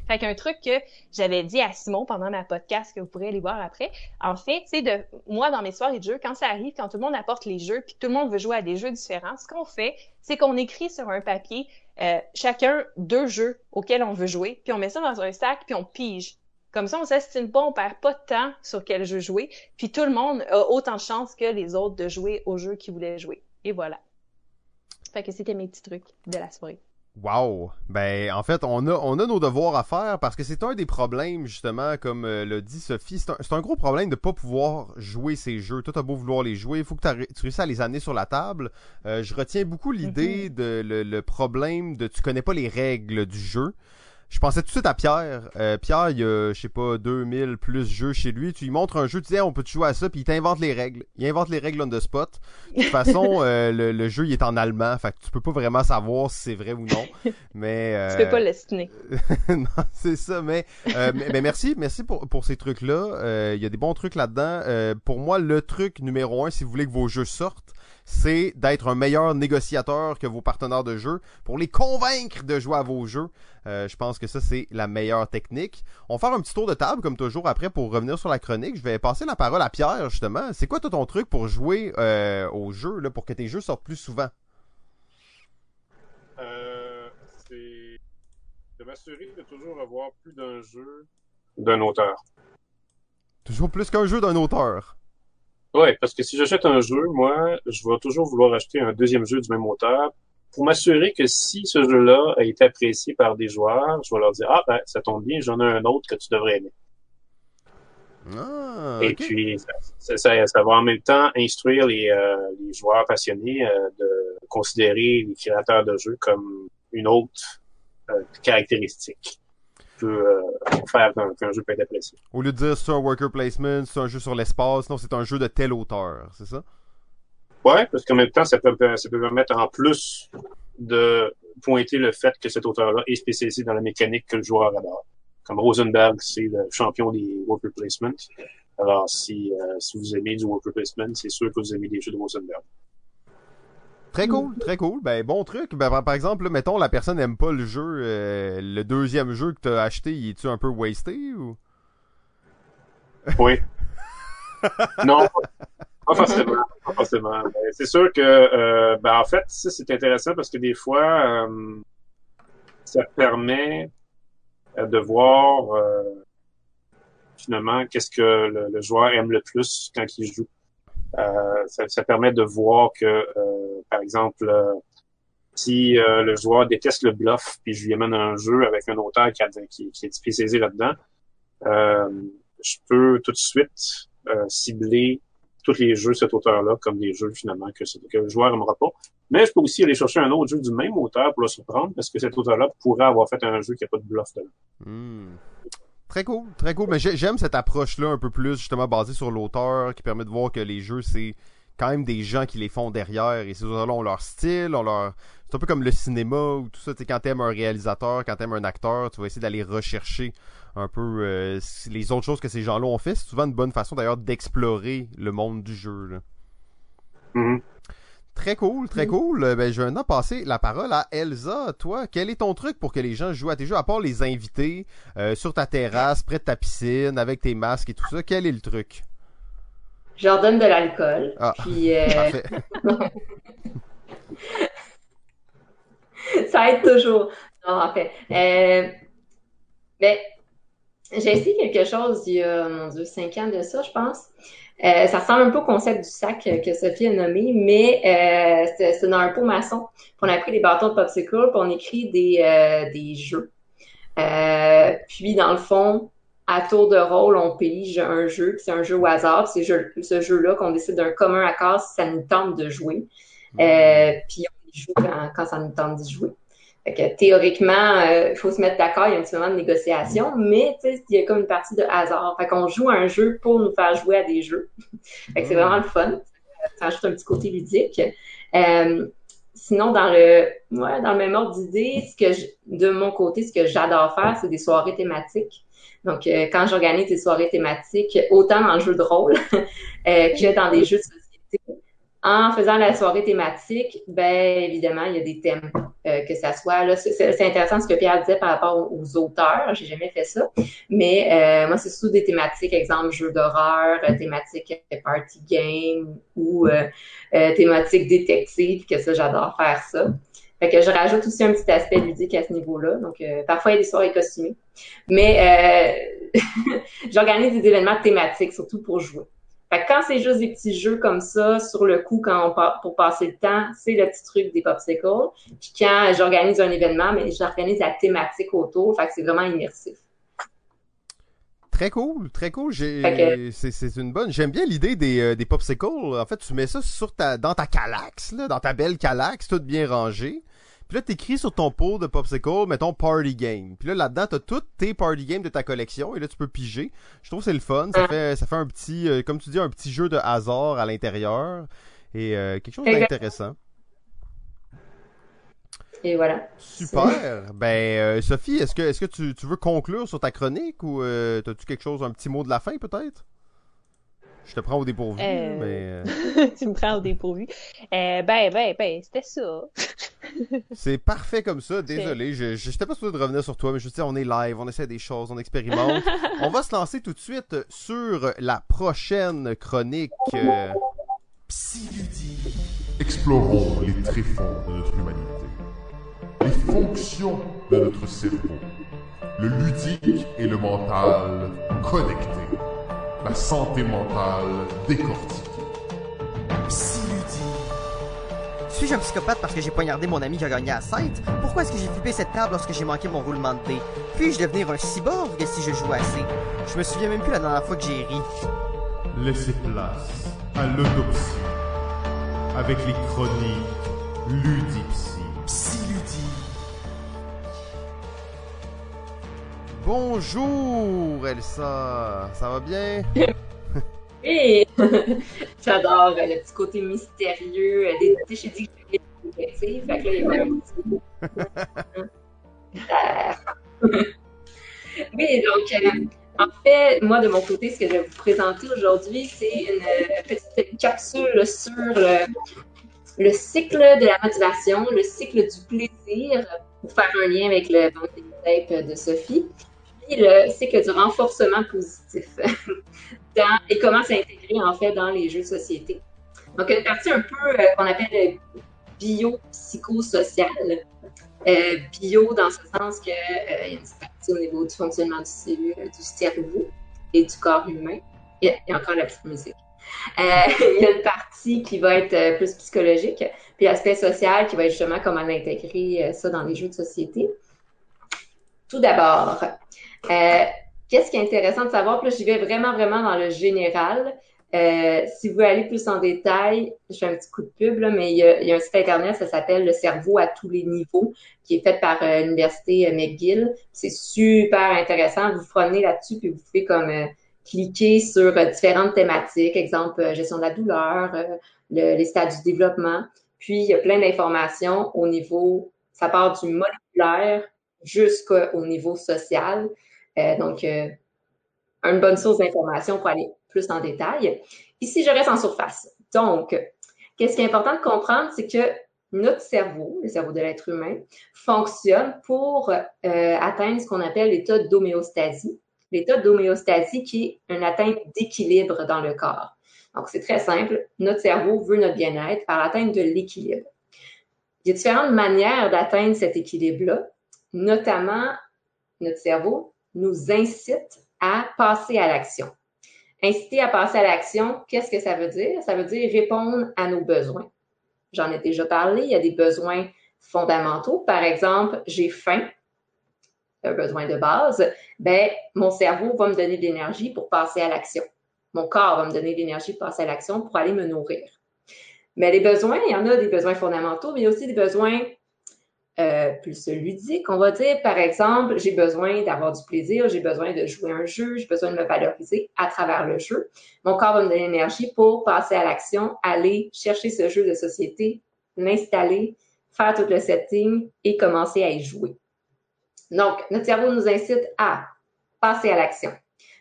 Fait qu'un truc que j'avais dit à Simon pendant ma podcast que vous pourrez aller voir après, en fait, c'est de moi dans mes soirées de jeux, quand ça arrive, quand tout le monde apporte les jeux, puis tout le monde veut jouer à des jeux différents, ce qu'on fait, c'est qu'on écrit sur un papier euh, chacun deux jeux auxquels on veut jouer, puis on met ça dans un sac, puis on pige. Comme ça, on s'estime pas, on perd pas de temps sur quel jeu jouer, puis tout le monde a autant de chances que les autres de jouer au jeu qu'ils voulaient jouer. Et voilà. Fait que c'était mes petits trucs de la soirée. Wow! Ben, en fait, on a, on a nos devoirs à faire parce que c'est un des problèmes, justement, comme euh, l'a dit Sophie. C'est un, un, gros problème de pas pouvoir jouer ces jeux. Toi, t'as beau vouloir les jouer, il faut que tu réussisses à les amener sur la table. Euh, je retiens beaucoup l'idée mm-hmm. de le, le, problème de tu connais pas les règles du jeu je pensais tout de suite à Pierre. Euh, Pierre, il y a, je sais pas, 2000 plus jeux chez lui. Tu lui montres un jeu, tu dis, on peut jouer à ça, puis il t'invente les règles. Il invente les règles on the spot. De toute façon, euh, le, jeu, il est en allemand, fait que tu peux pas vraiment savoir si c'est vrai ou non. Mais euh... tu peux pas l'estimer. non, c'est ça. Mais, euh, mais, merci, merci pour, pour ces trucs-là. Il y a des bons trucs là-dedans. pour moi, le truc numéro un, si vous voulez que vos jeux sortent, c'est d'être un meilleur négociateur que vos partenaires de jeu pour les convaincre de jouer à vos jeux. Euh, je pense que ça, c'est la meilleure technique. On va faire un petit tour de table, comme toujours, après, pour revenir sur la chronique. Je vais passer la parole à Pierre, justement. C'est quoi, toi, ton truc pour jouer euh, au jeu, là, pour que tes jeux sortent plus souvent? Euh, c'est de m'assurer de toujours avoir plus d'un jeu d'un auteur. Toujours plus qu'un jeu d'un auteur? Oui, parce que si j'achète un jeu, moi, je vais toujours vouloir acheter un deuxième jeu du même auteur pour m'assurer que si ce jeu-là a été apprécié par des joueurs, je vais leur dire Ah ben, ça tombe bien, j'en ai un autre que tu devrais aimer. Ah, Et puis, ça, ça, ça, va en même temps instruire les, euh, les joueurs passionnés euh, de considérer les créateurs de jeux comme une autre euh, caractéristique peut faire qu'un jeu peut être apprécié. Au lieu de dire c'est un worker placement, c'est un jeu sur l'espace, non, c'est un jeu de tel auteur, c'est ça? Ouais, parce qu'en même temps, ça peut, ça peut permettre en plus de pointer le fait que cet auteur-là est spécialisé dans la mécanique que le joueur adore. Comme Rosenberg, c'est le champion des worker placement. Alors, si, euh, si vous aimez du worker placement, c'est sûr que vous aimez des jeux de Rosenberg. Très cool, très cool. Ben bon truc. Ben, par exemple, mettons la personne n'aime pas le jeu, euh, le deuxième jeu que tu as acheté, il est-tu un peu wasté ou? Oui. non, pas forcément. Pas forcément. Ben, c'est sûr que, euh, ben, en fait, ça, c'est intéressant parce que des fois, euh, ça permet euh, de voir euh, finalement qu'est-ce que le, joueur aime le plus quand il joue. Ça, ça, permet de voir que, par exemple, si le joueur déteste le bluff, puis je lui amène un jeu avec un auteur qui, a, qui, est spécialisé là-dedans, je peux tout de suite cibler tous les jeux cet auteur-là comme des jeux finalement que, que le joueur n'aimera pas. Mais je peux aussi aller chercher un autre jeu du même auteur pour le surprendre parce que cet auteur-là pourrait avoir fait un jeu qui n'a pas de bluff dedans. Hmm. Très cool, très cool. Mais j'aime cette approche-là un peu plus justement basée sur l'auteur qui permet de voir que les jeux, c'est quand même des gens qui les font derrière et ces auteurs-là ont leur style, ont leur c'est un peu comme le cinéma ou tout ça. Tu quand t'aimes un réalisateur, quand t'aimes un acteur, tu vas essayer d'aller rechercher un peu euh, les autres choses que ces gens-là ont fait. C'est souvent une bonne façon d'ailleurs d'explorer le monde du jeu. Mm-hmm. Très cool, très cool. Euh, ben, je vais maintenant passer la parole à Elsa. Toi, quel est ton truc pour que les gens jouent à tes jeux, à part les invités, euh, sur ta terrasse, près de ta piscine, avec tes masques et tout ça? Quel est le truc? Je leur donne de l'alcool. Ah, puis, Parfait. ça aide toujours. Non, en fait. Euh, ben, j'ai essayé quelque chose il y a, mon Dieu, cinq ans de ça, je pense. Euh, ça ressemble un peu au concept du sac que Sophie a nommé, mais euh, c'est dans un pot maçon. on a pris des bâtons de popsicle, puis on écrit des, euh, des jeux. Euh, puis dans le fond, à tour de rôle, on pige un jeu, c'est un jeu au hasard. C'est ce jeu-là qu'on décide d'un commun accord si ça nous tente de jouer. Euh, puis joue quand, ça nous tente d'y jouer. Fait que, théoriquement, euh, il faut se mettre d'accord, il y a un petit moment de négociation, mais il y a comme une partie de hasard. Fait qu'on joue un jeu pour nous faire jouer à des jeux. fait que c'est vraiment le fun. Ça ajoute un petit côté ludique. Euh, sinon, dans le ouais, dans le même ordre d'idée, ce que de mon côté, ce que j'adore faire, c'est des soirées thématiques. Donc, euh, quand j'organise des soirées thématiques, autant dans le jeu de rôle que dans des jeux de société, en faisant la soirée thématique, ben évidemment, il y a des thèmes. Euh, que ça soit là, c'est intéressant ce que Pierre disait par rapport aux, auteurs. J'ai jamais fait ça, mais euh, moi c'est surtout des thématiques, exemple jeux d'horreur, euh, thématiques party game ou thématiques détective, que ça j'adore faire ça. Fait que je rajoute aussi un petit aspect ludique à ce niveau-là. Donc, parfois, il y a des soirées costumées. Mais j'organise des événements thématiques, surtout pour jouer. Fait quand c'est juste des petits jeux comme ça, sur le coup, quand on part, pour passer le temps, c'est le petit truc des popsicles. Puis quand j'organise un événement, mais j'organise la thématique autour. Fait que c'est vraiment immersif. Très cool, très cool. C'est une bonne. J'aime bien l'idée des, euh, des popsicles. En fait, tu mets ça sur ta, dans ta calax, là, dans ta belle calax, tout bien rangé. Puis là, t'écris sur ton pot de popsicle, mettons party game. Puis là, là-dedans, t'as toutes tes party games de ta collection et là, tu peux piger. Je trouve que c'est le fun. Ça fait, ça fait un petit, euh, comme tu dis, un petit jeu de hasard à l'intérieur et euh, quelque chose d'intéressant. Et voilà. Super. ben, euh, Sophie, est-ce que, est-ce que tu, tu, veux conclure sur ta chronique ou as-tu quelque chose, un petit mot de la fin peut-être? Je te prends au dépourvu, euh, mais... Euh, tu me prends au dépourvu. Euh, ben, ben, ben, c'était ça. c'est parfait comme ça, désolé. Je n'étais pas supposé de revenir sur toi, mais je sais, on est live, on essaie des choses, on expérimente. on va se lancer tout de suite sur la prochaine chronique. Psyludie. Explorons les tréfonds de notre humanité. Les fonctions de notre cerveau. Le ludique et le mental connectés la santé mentale décortiquée. Psyludie. Suis-je un psychopathe parce que j'ai poignardé mon ami qui a gagné à 7 Pourquoi est-ce que j'ai flippé cette table lorsque j'ai manqué mon roulement de dés Puis-je devenir un cyborg si je joue assez? Je me souviens même plus la dernière fois que j'ai ri. Laissez place à l'autopsie avec les chroniques Ludipsy. Bonjour Elsa, ça va bien? oui, j'adore le petit côté mystérieux des j'ai dit que fait que là, il y a un petit... oui, donc, euh, en fait, moi, de mon côté, ce que je vais vous présenter aujourd'hui, c'est une petite capsule sur le, cycle de la motivation, le cycle du plaisir, pour faire un lien avec le tape de Sophie le cycle du renforcement positif et comment s'intégrer en fait dans les jeux de société. Donc, une partie un peu euh, qu'on appelle bio-psychosocial. Euh, bio dans ce sens qu'il euh, y a une partie au niveau du fonctionnement du, du cerveau et du corps humain. Et, et encore la petite musique. il y a une partie qui va être plus psychologique, puis l'aspect social qui va être justement comment intégrer ça dans les jeux de société. Tout d'abord, euh, qu'est-ce qui est intéressant de savoir? Puis là, j'y vais vraiment, vraiment dans le général. Euh, si vous allez plus en détail, je fais un petit coup de pub, là, mais il y, a, un site internet, ça s'appelle Le cerveau à tous les niveaux, qui est fait par l'université euh, McGill. C'est super intéressant. Vous prenez là-dessus, puis vous pouvez comme cliquer sur différentes thématiques, exemple gestion de la douleur, les stades du développement. Puis, il y a plein d'informations au niveau, ça part du moléculaire jusqu'au niveau social. Donc, une bonne source d'information pour aller plus en détail. Ici, je reste en surface. Donc, qu'est-ce qui est important de comprendre, c'est que notre cerveau, le cerveau de l'être humain, fonctionne pour euh, atteindre ce qu'on appelle l'état d'homéostasie. L'état d'homéostasie qui est une atteinte d'équilibre dans le corps. Donc, c'est très simple. Notre cerveau veut notre bien-être par l'atteinte de l'équilibre. Il y a différentes manières d'atteindre cet équilibre-là. Notamment, notre cerveau nous incite à passer à l'action. Inciter à passer à l'action, qu'est-ce que ça veut dire? Ça veut dire répondre à nos besoins. J'en ai déjà parlé, il y a des besoins fondamentaux. Par exemple, j'ai faim, un besoin de base, ben, mon cerveau va me donner de l'énergie pour passer à l'action. Mon corps va me donner de l'énergie pour passer à l'action pour aller me nourrir. Mais les besoins, il y en a des besoins fondamentaux, mais il y a aussi des besoins euh, plus ludique, on va dire. Par exemple, j'ai besoin d'avoir du plaisir, j'ai besoin de jouer un jeu, j'ai besoin de me valoriser à travers le jeu. Mon corps va me donner l'énergie pour passer à l'action, aller chercher ce jeu de société, l'installer, faire tout le setting et commencer à y jouer. Donc, notre cerveau nous incite à passer à l'action.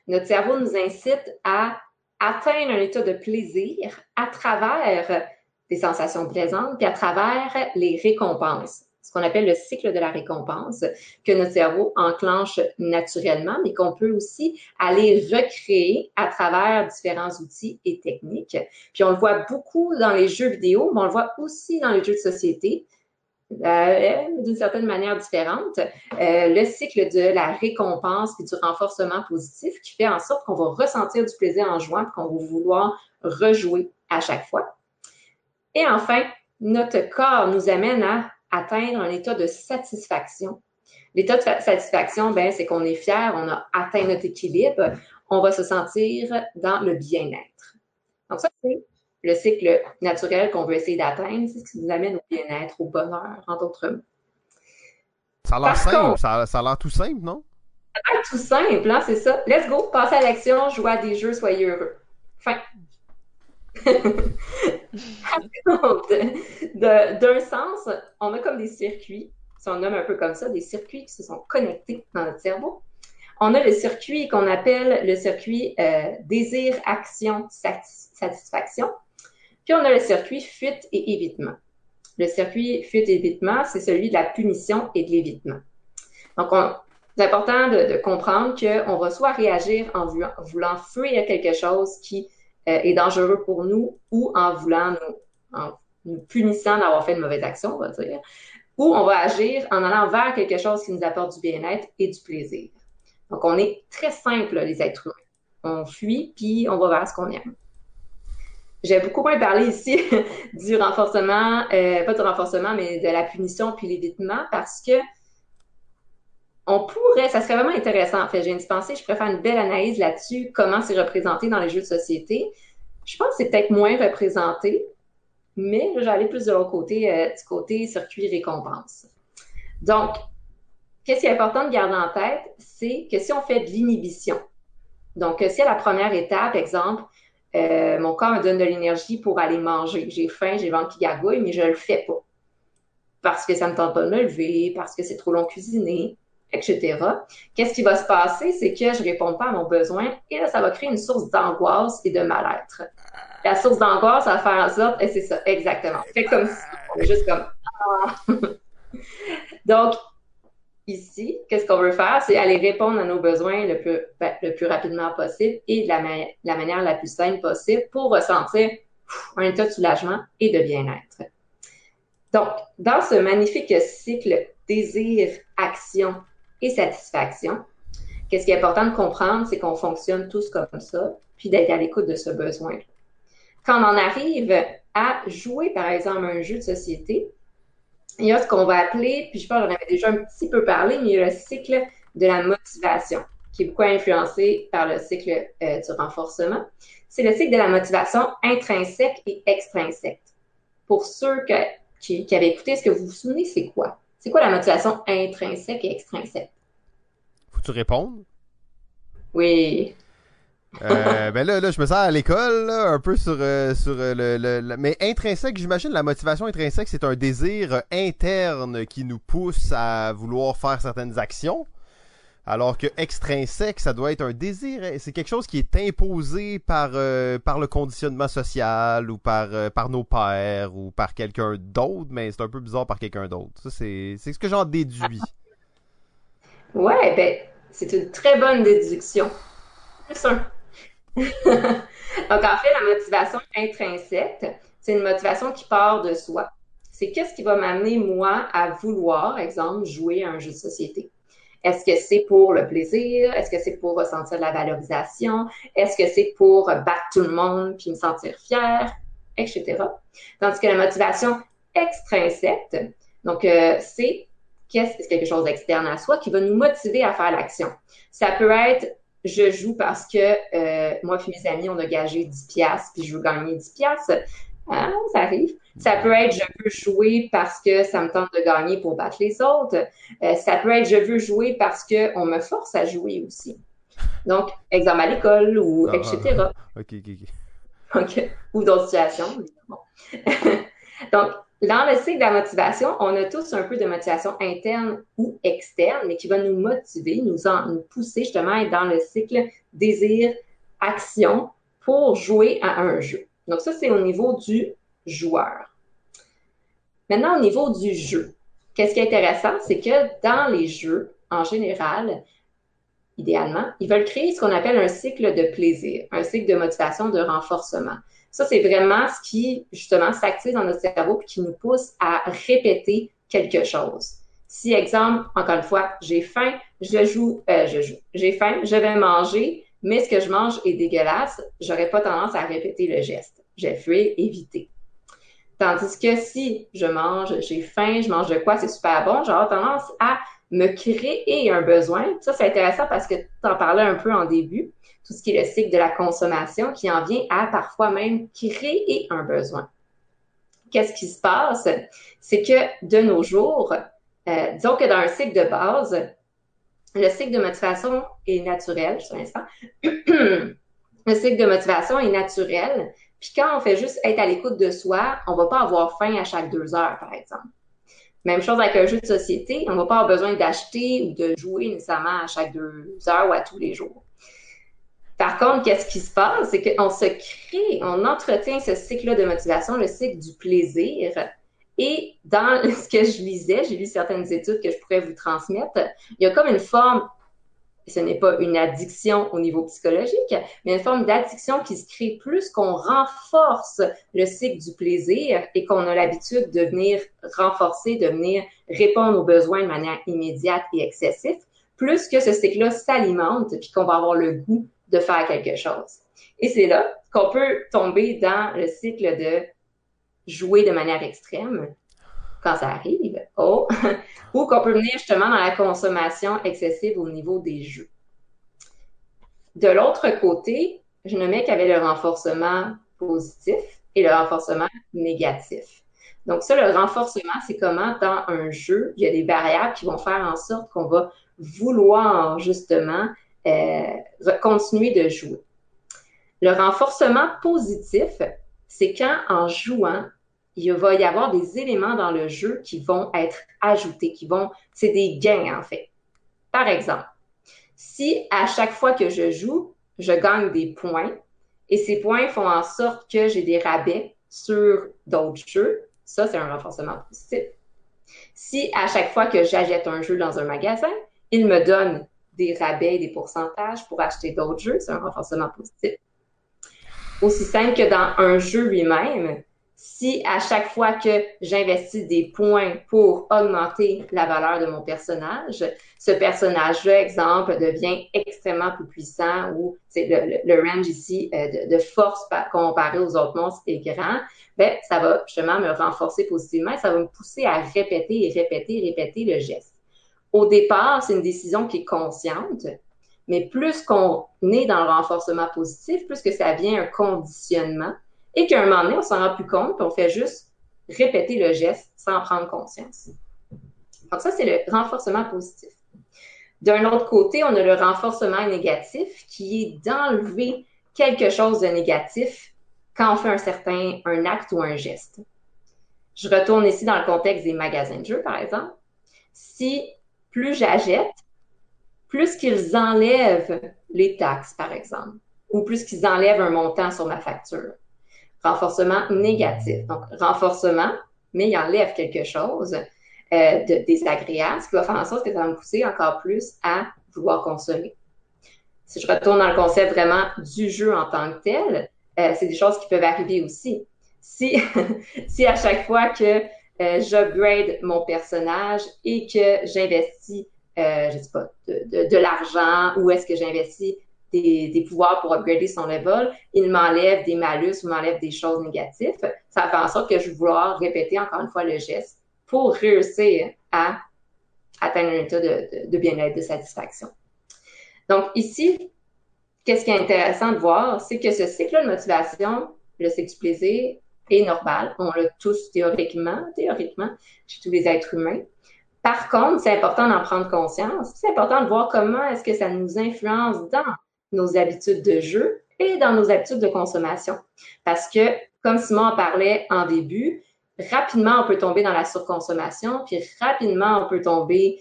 Notre cerveau nous incite à atteindre un état de plaisir à travers des sensations plaisantes, puis à travers les récompenses ce qu'on appelle le cycle de la récompense, que notre cerveau enclenche naturellement, mais qu'on peut aussi aller recréer à travers différents outils et techniques. Puis on le voit beaucoup dans les jeux vidéo, mais on le voit aussi dans les jeux de société. Euh, d'une certaine manière différente, euh, le cycle de la récompense et du renforcement positif qui fait en sorte qu'on va ressentir du plaisir en jouant et qu'on va vouloir rejouer à chaque fois. Et enfin, notre corps nous amène à atteindre un état de satisfaction. L'état de satisfaction, ben, c'est qu'on est fier, on a atteint notre équilibre, on va se sentir dans le bien-être. Donc ça, c'est le cycle naturel qu'on veut essayer d'atteindre, c'est ce qui nous amène au bien-être, au bonheur, en d'autres mots. Ça a l'air simple, ça, a l'air tout simple, non? Ça a l'air tout simple, hein, c'est ça. Let's go, passez à l'action, jouez à des jeux, soyez heureux. Fin. D'un sens, on a comme des circuits, si on nomme un peu comme ça, des circuits qui se sont connectés dans notre cerveau. On a le circuit qu'on appelle le circuit euh, désir, action, satisfaction. Puis on a le circuit fuite et évitement. Le circuit fuite et évitement, c'est celui de la punition et de l'évitement. Donc, c'est important de, comprendre qu'on va soit réagir en voulant, fuir quelque chose qui est dangereux pour nous ou en voulant nous, en nous punissant d'avoir fait une mauvaise action, on va dire, ou on va agir en allant vers quelque chose qui nous apporte du bien-être et du plaisir. Donc, on est très simple, les êtres humains. On fuit, puis on va vers ce qu'on aime. J'ai beaucoup moins parlé ici du renforcement, euh, pas du renforcement, mais de la punition puis l'évitement parce que on pourrait, ça serait vraiment intéressant. En fait, j'ai une pensée, je préfère une belle analyse là-dessus, comment c'est représenté dans les jeux de société. Je pense que c'est peut-être moins représenté, mais j'allais plus de l'autre côté, euh, du côté circuit récompense. Donc, qu'est-ce qui est important de garder en tête, c'est que si on fait de l'inhibition, donc si à la première étape, exemple, euh, mon corps me donne de l'énergie pour aller manger, j'ai faim, j'ai ventre qui gargouille, mais je le fais pas parce que ça me tente pas de me lever, parce que c'est trop long cuisiner, etc. Qu'est-ce qui va se passer? C'est que je réponds pas à mon besoin et là, ça va créer une source d'angoisse et de mal-être. La source d'angoisse, ça va faire en sorte, et c'est ça, exactement. Fait comme ça. juste comme, ah. Donc, ici, qu'est-ce qu'on veut faire? C'est aller répondre à nos besoins le plus, ben, le plus rapidement possible et de la, la manière la plus simple possible pour ressentir un état de soulagement et de bien-être. Donc, dans ce magnifique cycle désir, action, et satisfaction. Qu'est-ce qui est important de comprendre, c'est qu'on fonctionne tous comme ça, puis d'être à l'écoute de ce besoin. Quand on en arrive à jouer, par exemple, un jeu de société, il y a ce qu'on va appeler, puis je pense qu'on avait déjà un petit peu parlé, mais il y a le cycle de la motivation, qui est beaucoup influencé par le cycle euh, du renforcement. C'est le cycle de la motivation intrinsèque et extrinsèque. Pour ceux qui, qui avaient écouté, est-ce que vous vous souvenez, c'est quoi? C'est quoi la motivation intrinsèque et extrinsèque? Faut-tu répondre? Oui. Euh, ben là, là, je me sens à l'école, un peu sur, euh, sur euh, le, le, Mais intrinsèque, j'imagine, la motivation intrinsèque, c'est un désir interne qui nous pousse à vouloir faire certaines actions. Alors que extrinsèque, ça doit être un désir. C'est quelque chose qui est imposé par, par le conditionnement social ou par, par nos pères ou par quelqu'un d'autre, mais c'est un peu bizarre par quelqu'un d'autre. C'est ce que j'en déduis. Ouais, ben, c'est une très bonne déduction. Plus un. Donc, en fait, la motivation intrinsèque, c'est une motivation qui part de soi. C'est qu'est-ce qui va m'amener, moi, à vouloir, exemple, jouer à un jeu de société? Est-ce que c'est pour le plaisir? Est-ce que c'est pour ressentir de la valorisation? Est-ce que c'est pour battre tout le monde puis me sentir fier? Etc. Tandis que la motivation extrinsèque, donc, euh, c'est qu'est-ce quelque chose d'externe à soi qui va nous motiver à faire l'action. Ça peut être je joue parce que euh, moi et mes amis, on a gagé 10 piastres, puis je veux gagner 10 piastres. Ah, ça arrive. Ça peut être je veux jouer parce que ça me tente de gagner pour battre les autres. Euh, ça peut être je veux jouer parce que on me force à jouer aussi. Donc, exemple à l'école ou ah, etc. Ah, OK, OK, OK. OK. Ou d'autres situations. Donc, dans le cycle de la motivation, on a tous un peu de motivation interne ou externe, mais qui va nous motiver, nous, nous pousser justement à être dans le cycle désir-action pour jouer à un jeu. Donc ça, c'est au niveau du joueur. Maintenant, au niveau du jeu, qu'est-ce qui est intéressant, c'est que dans les jeux, en général, idéalement, ils veulent créer ce qu'on appelle un cycle de plaisir, un cycle de motivation, de renforcement. Ça, c'est vraiment ce qui, justement, s'active dans notre cerveau et qui nous pousse à répéter quelque chose. Si, exemple, encore une fois, j'ai faim, je joue, euh, je joue, j'ai faim, je vais manger, mais ce que je mange est dégueulasse, j'aurais pas tendance à répéter le geste. J'ai fait éviter. Tandis que si je mange, j'ai faim, je mange de quoi, c'est super bon, j'aurais tendance à me créer un besoin. Ça, c'est intéressant parce que tu en parlais un peu en début tout ce qui est le cycle de la consommation qui en vient à parfois même créer un besoin. Qu'est-ce qui se passe? C'est que de nos jours, euh, disons que dans un cycle de base, le cycle de motivation est naturel, juste un instant. le cycle de motivation est naturel. Puis quand on fait juste être à l'écoute de soi, on va pas avoir faim à chaque deux heures, par exemple. Même chose avec un jeu de société, on va pas avoir besoin d'acheter ou de jouer nécessairement à chaque deux heures ou à tous les jours. Par contre, qu'est-ce qui se passe? C'est qu'on se crée, on entretient ce cycle de motivation, le cycle du plaisir. Et dans ce que je lisais, j'ai lu certaines études que je pourrais vous transmettre, il y a comme une forme, ce n'est pas une addiction au niveau psychologique, mais une forme d'addiction qui se crée plus qu'on renforce le cycle du plaisir et qu'on a l'habitude de venir renforcer, de venir répondre aux besoins de manière immédiate et excessive, plus que ce cycle-là s'alimente puis qu'on va avoir le goût de faire quelque chose. Et c'est là qu'on peut tomber dans le cycle de jouer de manière extrême quand ça arrive, oh, ou qu'on peut venir justement dans la consommation excessive au niveau des jeux. De l'autre côté, je nommais qu'il y avait le renforcement positif et le renforcement négatif. Donc ça, le renforcement, c'est comment dans un jeu, il y a des variables qui vont faire en sorte qu'on va vouloir justement euh, continuer de jouer. Le renforcement positif, c'est quand en jouant, il va y avoir des éléments dans le jeu qui vont être ajoutés, qui vont, c'est des gains en fait. Par exemple, si à chaque fois que je joue, je gagne des points et ces points font en sorte que j'ai des rabais sur d'autres jeux, ça c'est un renforcement positif. Si à chaque fois que j'achète un jeu dans un magasin, il me donne des rabais, des pourcentages pour acheter d'autres jeux. C'est un renforcement positif. Aussi simple que dans un jeu lui-même, si à chaque fois que j'investis des points pour augmenter la valeur de mon personnage, ce personnage-là, exemple, devient extrêmement plus puissant ou le, le, range ici euh, de, de, force comparé aux autres monstres est grand, ben, ça va justement me renforcer positivement et ça va me pousser à répéter et répéter et répéter le geste. Au départ, c'est une décision qui est consciente, mais plus qu'on est dans le renforcement positif, plus que ça vient un conditionnement et qu'à un moment donné, on s'en rend plus compte, puis on fait juste répéter le geste sans prendre conscience. Donc ça, c'est le renforcement positif. D'un autre côté, on a le renforcement négatif qui est d'enlever quelque chose de négatif quand on fait un certain un acte ou un geste. Je retourne ici dans le contexte des magasins de jeux, par exemple. Si plus j'achète, plus qu'ils enlèvent les taxes, par exemple, ou plus qu'ils enlèvent un montant sur ma facture. Renforcement négatif. Donc, renforcement, mais il enlève quelque chose euh, de désagréable, ce qui va faire en sorte que ça va me pousser encore plus à vouloir consommer. Si je retourne dans le concept vraiment du jeu en tant que tel, euh, c'est des choses qui peuvent arriver aussi. Si, si à chaque fois que euh, j'upgrade mon personnage et que j'investis, euh, je sais pas, de, de, l'argent ou est-ce que j'investis des, pouvoirs pour upgrader son level, il m'enlève des malus ou m'enlève des choses négatives. Ça fait en sorte que je vais vouloir répéter encore une fois le geste pour réussir à atteindre un état de, de bien-être, de satisfaction. Donc ici, qu'est-ce qui est intéressant de voir, c'est que ce cycle de motivation, le cycle du plaisir, est normal. On l'a tous théoriquement, théoriquement, chez tous les êtres humains. Par contre, c'est important d'en prendre conscience. C'est important de voir comment est-ce que ça nous influence dans nos habitudes de jeu et dans nos habitudes de consommation. Parce que, comme Simon en parlait en début, rapidement, on peut tomber dans la surconsommation, puis rapidement, on peut tomber,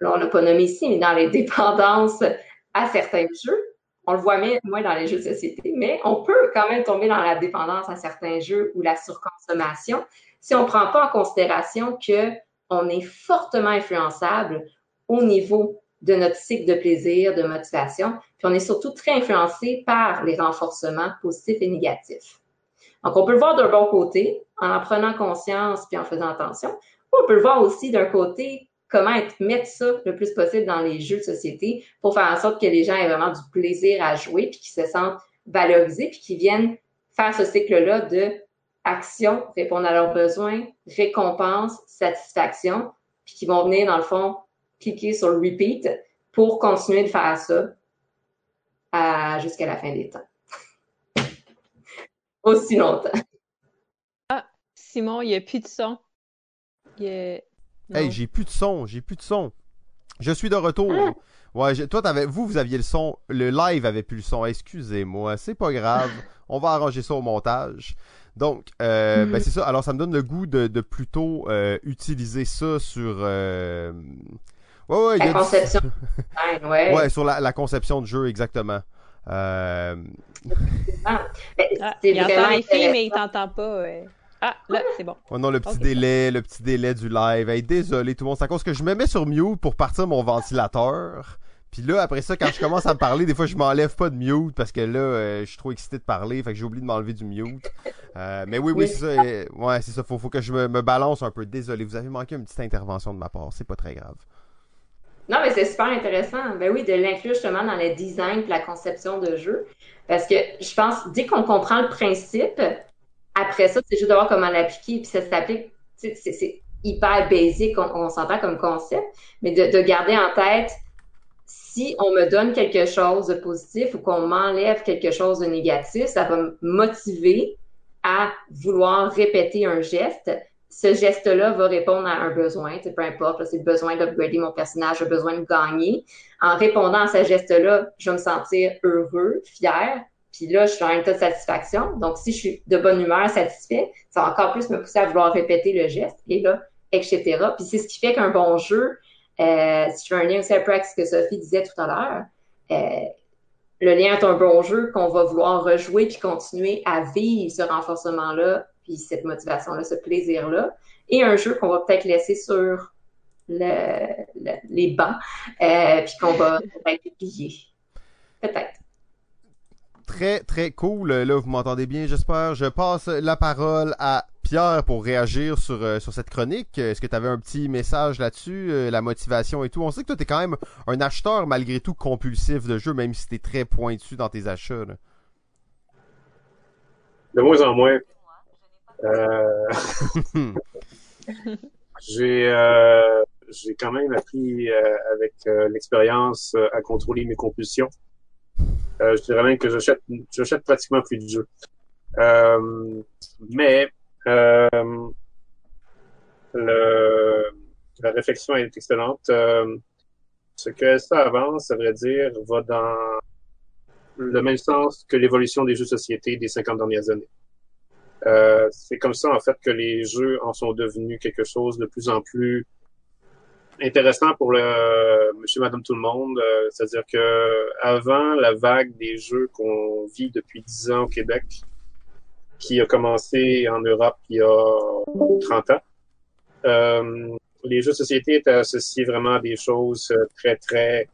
là, on n'a pas nommé ici, mais dans les dépendances à certains jeux on le voit moins dans les jeux de société, mais on peut quand même tomber dans la dépendance à certains jeux ou la surconsommation si on ne prend pas en considération que on est fortement influençable au niveau de notre cycle de plaisir, de motivation, puis on est surtout très influencé par les renforcements positifs et négatifs. Donc, on peut le voir d'un bon côté, en en prenant conscience puis en faisant attention, ou on peut le voir aussi d'un côté comment mettre ça le plus possible dans les jeux de société pour faire en sorte que les gens aient vraiment du plaisir à jouer, puis qu'ils se sentent valorisés, puis qu'ils viennent faire ce cycle-là de action, répondre à leurs besoins, récompense, satisfaction, puis qui vont venir, dans le fond, cliquer sur le repeat pour continuer de faire ça jusqu'à la fin des temps. Aussi longtemps. Ah, Simon, il n'y a plus de son. Il Hey, j'ai plus de son, j'ai plus de son. Je suis de retour. Ah! Ouais, toi, t'avais, vous, vous aviez le son. Le live avait plus le son. Excusez-moi, c'est pas grave. On va arranger ça au montage. Donc, euh, ben, c'est ça. Alors, ça me donne le goût de, de plutôt euh, utiliser ça sur. Euh... Ouais, ouais, la conception. ouais. ouais, sur la, la, conception de jeu, exactement. Euh... Ah, ben, ah, il entend les filles, mais il t'entend pas. Ouais. Ah, là, c'est bon. Oh non, le petit délai, le petit délai du live. Hey, désolé tout le monde, c'est à cause que je me mets sur mute pour partir mon ventilateur. Puis là, après ça, quand je commence à me parler, des fois, je m'enlève pas de mute parce que là, euh, je suis trop excité de parler, fait que j'ai oublié de m'enlever du mute. Euh, mais oui, oui, c'est ça. ouais, c'est ça. Faut, faut que je me, balance un peu. Désolé, vous avez manqué une petite intervention de ma part. C'est pas très grave. Non, mais c'est super intéressant. Ben oui, de l'inclure justement dans le design et la conception de jeu. Parce que je pense, dès qu'on comprend le principe, après ça, c'est juste de voir comment l'appliquer, puis ça s'applique, c'est hyper basique, on, s'entend comme concept, mais de, garder en tête, si on me donne quelque chose de positif ou qu'on m'enlève quelque chose de négatif, ça va me motiver à vouloir répéter un geste. Ce geste-là va répondre à un besoin, peu importe, c'est le besoin d'upgrader mon personnage, le besoin de gagner. En répondant à ce geste-là, je vais me sentir heureux, fier, puis là, je suis dans un état de satisfaction. Donc, si je suis de bonne humeur, satisfait, ça va encore plus me pousser à vouloir répéter le geste. Et là, etc. Puis c'est ce qui fait qu'un bon jeu, euh, si je fais un lien aussi ce que Sophie disait tout à l'heure, euh, le lien est un bon jeu qu'on va vouloir rejouer puis continuer à vivre ce renforcement-là, puis cette motivation-là, ce plaisir-là. Et un jeu qu'on va peut-être laisser sur le, les bancs, euh, puis qu'on va peut-être oublier. Peut-être. Très, très cool. Là, vous m'entendez bien, j'espère. Je passe la parole à Pierre pour réagir sur, euh, sur cette chronique. Est-ce que tu avais un petit message là-dessus, euh, la motivation et tout? On sait que toi, tu es quand même un acheteur malgré tout compulsif de jeux, même si tu es très pointu dans tes achats. De moins en moins. Euh... j'ai j'ai quand même appris euh, avec l'expérience à contrôler mes compulsions. Euh, je dirais même que j'achète, j'achète pratiquement plus de jeux. Euh, mais euh, le, la réflexion est excellente. ce que ça avance, ça veut dire, va dans le même sens que l'évolution des jeux de société des 50 dernières années. Euh, c'est comme ça, en fait, que les jeux en sont devenus quelque chose de plus en plus intéressant pour le monsieur, madame, tout le monde. Euh, c'est-à-dire que avant la vague des jeux qu'on vit depuis 10 ans au Québec, qui a commencé en Europe il y a 30 ans, euh, les jeux de société étaient associés vraiment à des choses très, très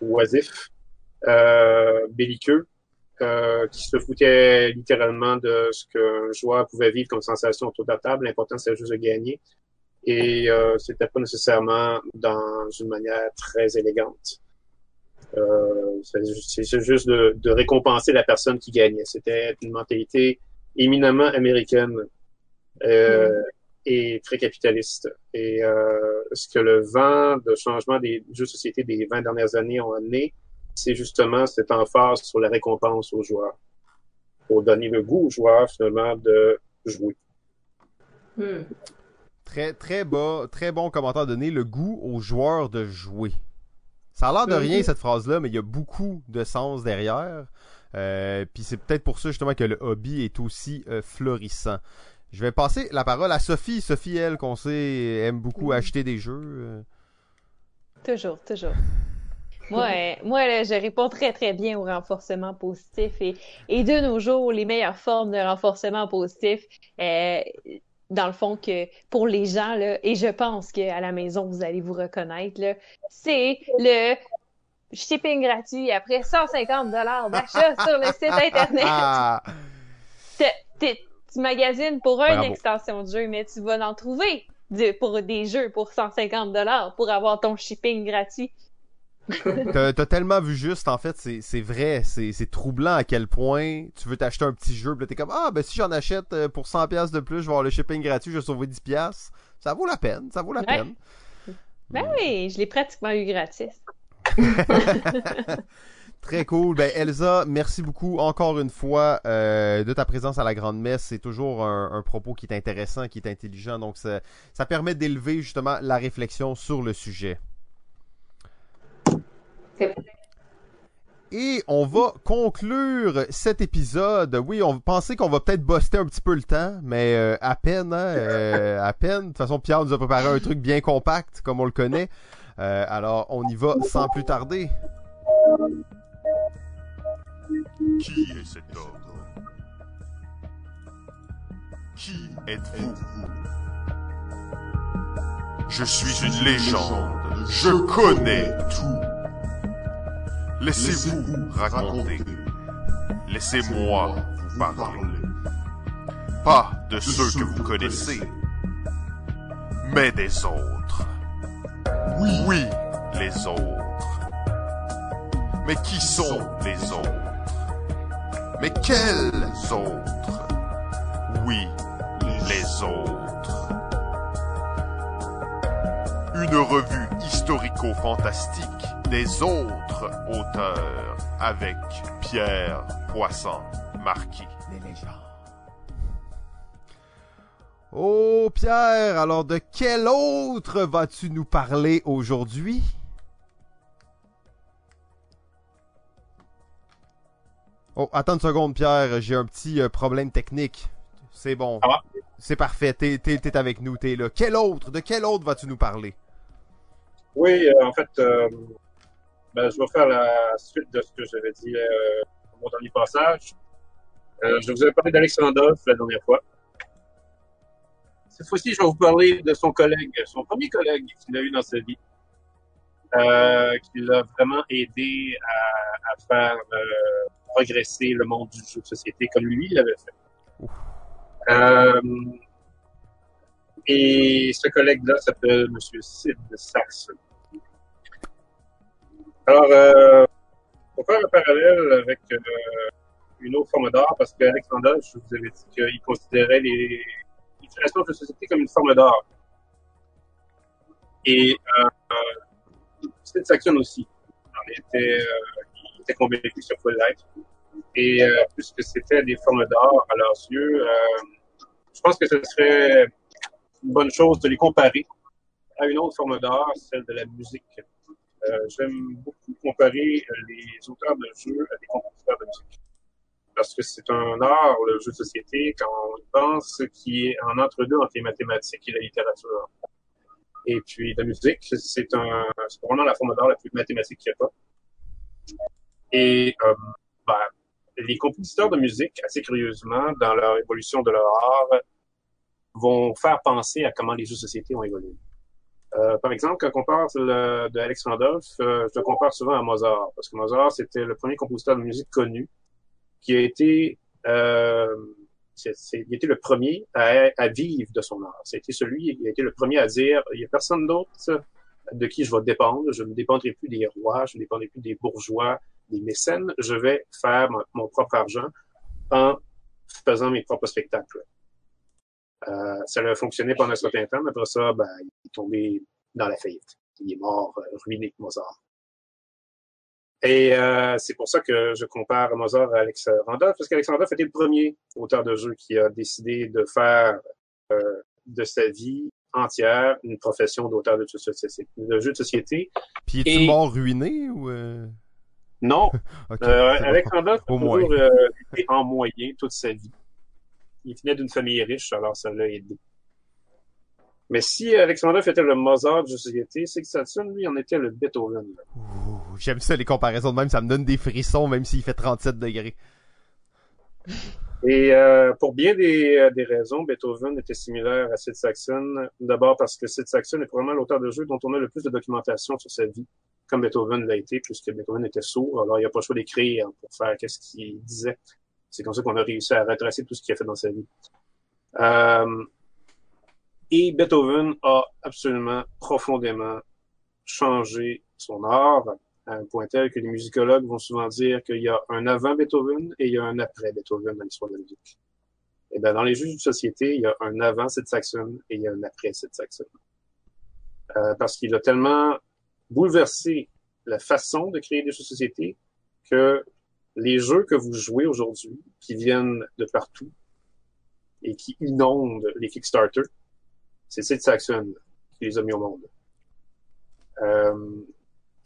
oisifs, euh, belliqueux, euh, qui se foutaient littéralement de ce qu'un joueur pouvait vivre comme sensation autour de la table. L'important, c'était juste de gagner. Et euh, c'était pas nécessairement dans une manière très élégante. Euh, c'est juste de, récompenser la personne qui gagnait. C'était une mentalité éminemment américaine euh, et très capitaliste. Et euh, ce que le vent de changement des jeux de société des 20 dernières années ont amené, c'est justement cette emphase sur la récompense aux joueurs, pour donner le goût aux joueurs finalement de jouer. Hmm. Très, très bas, très bon commentaire donné, le goût aux joueurs de jouer. Ça a l'air de rien cette phrase-là, mais il y a beaucoup de sens derrière. Euh, Puis c'est peut-être pour ça justement que le hobby est aussi euh, florissant. Je vais passer la parole à Sophie. Sophie, elle, qu'on sait, aime beaucoup acheter des jeux. Euh. Toujours, toujours. Moi, moi là, je réponds très, très bien au renforcement positif. Et, et de nos jours, les meilleures formes de renforcement positif, euh, dans le fond, que pour les gens, là, et je pense qu'à la maison, vous allez vous reconnaître, c'est le shipping gratuit après 150 dollars d'achat sur le site Internet. tu magasines pour une extension de jeu, mais tu vas en trouver pour des jeux pour 150 dollars pour avoir ton shipping gratuit. T'as tellement vu juste, en fait, c'est vrai, c'est troublant à quel point tu veux t'acheter un petit jeu, t'es comme, ah, ben si j'en achète euh, pour 100$ de plus, je vais avoir le shipping gratuit, je vais sauver 10$. Ça vaut la peine, ça vaut la peine. Ben oui, je l'ai pratiquement eu gratis. Très cool. Ben Elsa, merci beaucoup encore une fois euh, de ta présence à la Grande Messe. C'est toujours un, propos qui est intéressant, qui est intelligent. Donc ça, ça permet d'élever justement la réflexion sur le sujet. Et on va conclure cet épisode. Oui, on pensait qu'on va peut-être buster un petit peu le temps, mais euh, à peine, hein, euh, à peine. De toute façon, Pierre nous a préparé un truc bien compact, comme on le connaît. Euh, alors, on y va sans plus tarder. Qui est cet homme? Qui êtes-vous? Je suis une légende. Je connais tout. Laissez-vous raconter. Laissez-moi vous parler. Pas de ceux que vous connaissez, mais des autres. Oui, les autres. Mais qui sont les autres? Mais quels autres? Oui, les autres. Une revue historico-fantastique des autres auteurs avec Pierre Poisson Marquis. Les légendes. Oh Pierre, alors de quel autre vas-tu nous parler aujourd'hui? Oh, attends une seconde Pierre, j'ai un petit euh, problème technique. C'est bon. C'est parfait, t'es, es, avec nous, t'es là. Quel autre, de quel autre vas-tu nous parler? Oui, euh, en fait, euh, ben, je vais faire la suite de ce que j'avais dit euh, dans mon dernier passage. Euh, je vous avais parlé d'Alexandre la dernière fois. Cette fois-ci, je vais vous parler de son collègue, son premier collègue qu'il a eu dans sa vie, euh, qui l'a vraiment aidé à, à faire euh, progresser le monde du jeu de société comme lui l'avait fait. Et ce collègue-là s'appelle M. Sid Saxon. Alors, euh, pour faire un parallèle avec euh, une autre forme d'art, parce qu'Alexandre, je vous avais dit qu'il considérait les, créations de la société comme une forme d'art. Et euh, cette section aussi. On était, euh, il était convaincu sur Full Life. Et euh, puisque c'était des formes d'art à leurs yeux, euh, je pense que ce serait une bonne chose de les comparer à une autre forme d'art, celle de la musique. Euh, j'aime beaucoup comparer euh, les auteurs de jeux à des compositeurs de musique. Parce que c'est un art, le jeu de société, quand on pense, qui est en entre-deux entre les mathématiques et la littérature. Et puis la musique, c'est un, c'est probablement la forme d'art la plus mathématique qu'il n'y a pas. Et euh, ben, les compositeurs de musique, assez curieusement, dans leur évolution de leur art, vont faire penser à comment les jeux de société ont évolué. Euh, par exemple, quand on parle de, de Alex Randolph, euh, je le compare souvent à Mozart, parce que Mozart, c'était le premier compositeur de musique connu qui a été, euh, il a été le premier à, vivre de son art. C'était celui, il a été le premier à dire, il n'y a personne d'autre de qui je vais dépendre. Je ne dépendrai plus des rois, je ne dépendrai plus des bourgeois, des mécènes. Je vais faire mon propre argent en faisant mes propres spectacles. Euh, ça a fonctionné pendant un certain temps, mais après ça, ben, il est tombé dans la faillite. Il est mort, euh, ruiné, Mozart. Et euh, c'est pour ça que je compare Mozart à Alex Randolph, parce qu'Alex Randolph était le premier auteur de jeu qui a décidé de faire euh, de sa vie entière une profession d'auteur de, de jeux de société. Puis est-il Et... mort ruiné ou... Euh... Non. okay, euh, Alex Randolph a toujours euh, été en moyen toute sa vie il venait d'une famille riche, alors ça l'a aidé. Mais si Alexandre était le Mozart de société, c'est que lui, en était le Beethoven. J'aime ça, les comparaisons de même, ça me donne des frissons, même s'il fait 37 degrés. Et euh, pour bien des, euh, des, raisons, Beethoven était similaire à Sid Saxon. D'abord parce que Sid Saxon est probablement l'auteur de jeux dont on a le plus de documentation sur sa vie, comme Beethoven l'a été, puisque Beethoven était sourd. Alors, il n'y a pas le choix d'écrire pour faire qu'est-ce qu'il disait. C'est comme ça qu'on a réussi à retracer tout ce qu'il a fait dans sa vie. Euh, et Beethoven a absolument profondément changé son art à un point tel que les musicologues vont souvent dire qu'il y a un avant Beethoven et il y a un après Beethoven dans l'histoire de la musique. Et bien, dans les jeux de société, il y a un avant cette Saxon et il y a un après cette Saxon. Euh, parce qu'il a tellement bouleversé la façon de créer des jeux de société que les jeux que vous jouez aujourd'hui, qui viennent de partout et qui inondent les Kickstarter, c'est Sid Saxon qui les a mis au monde. Euh,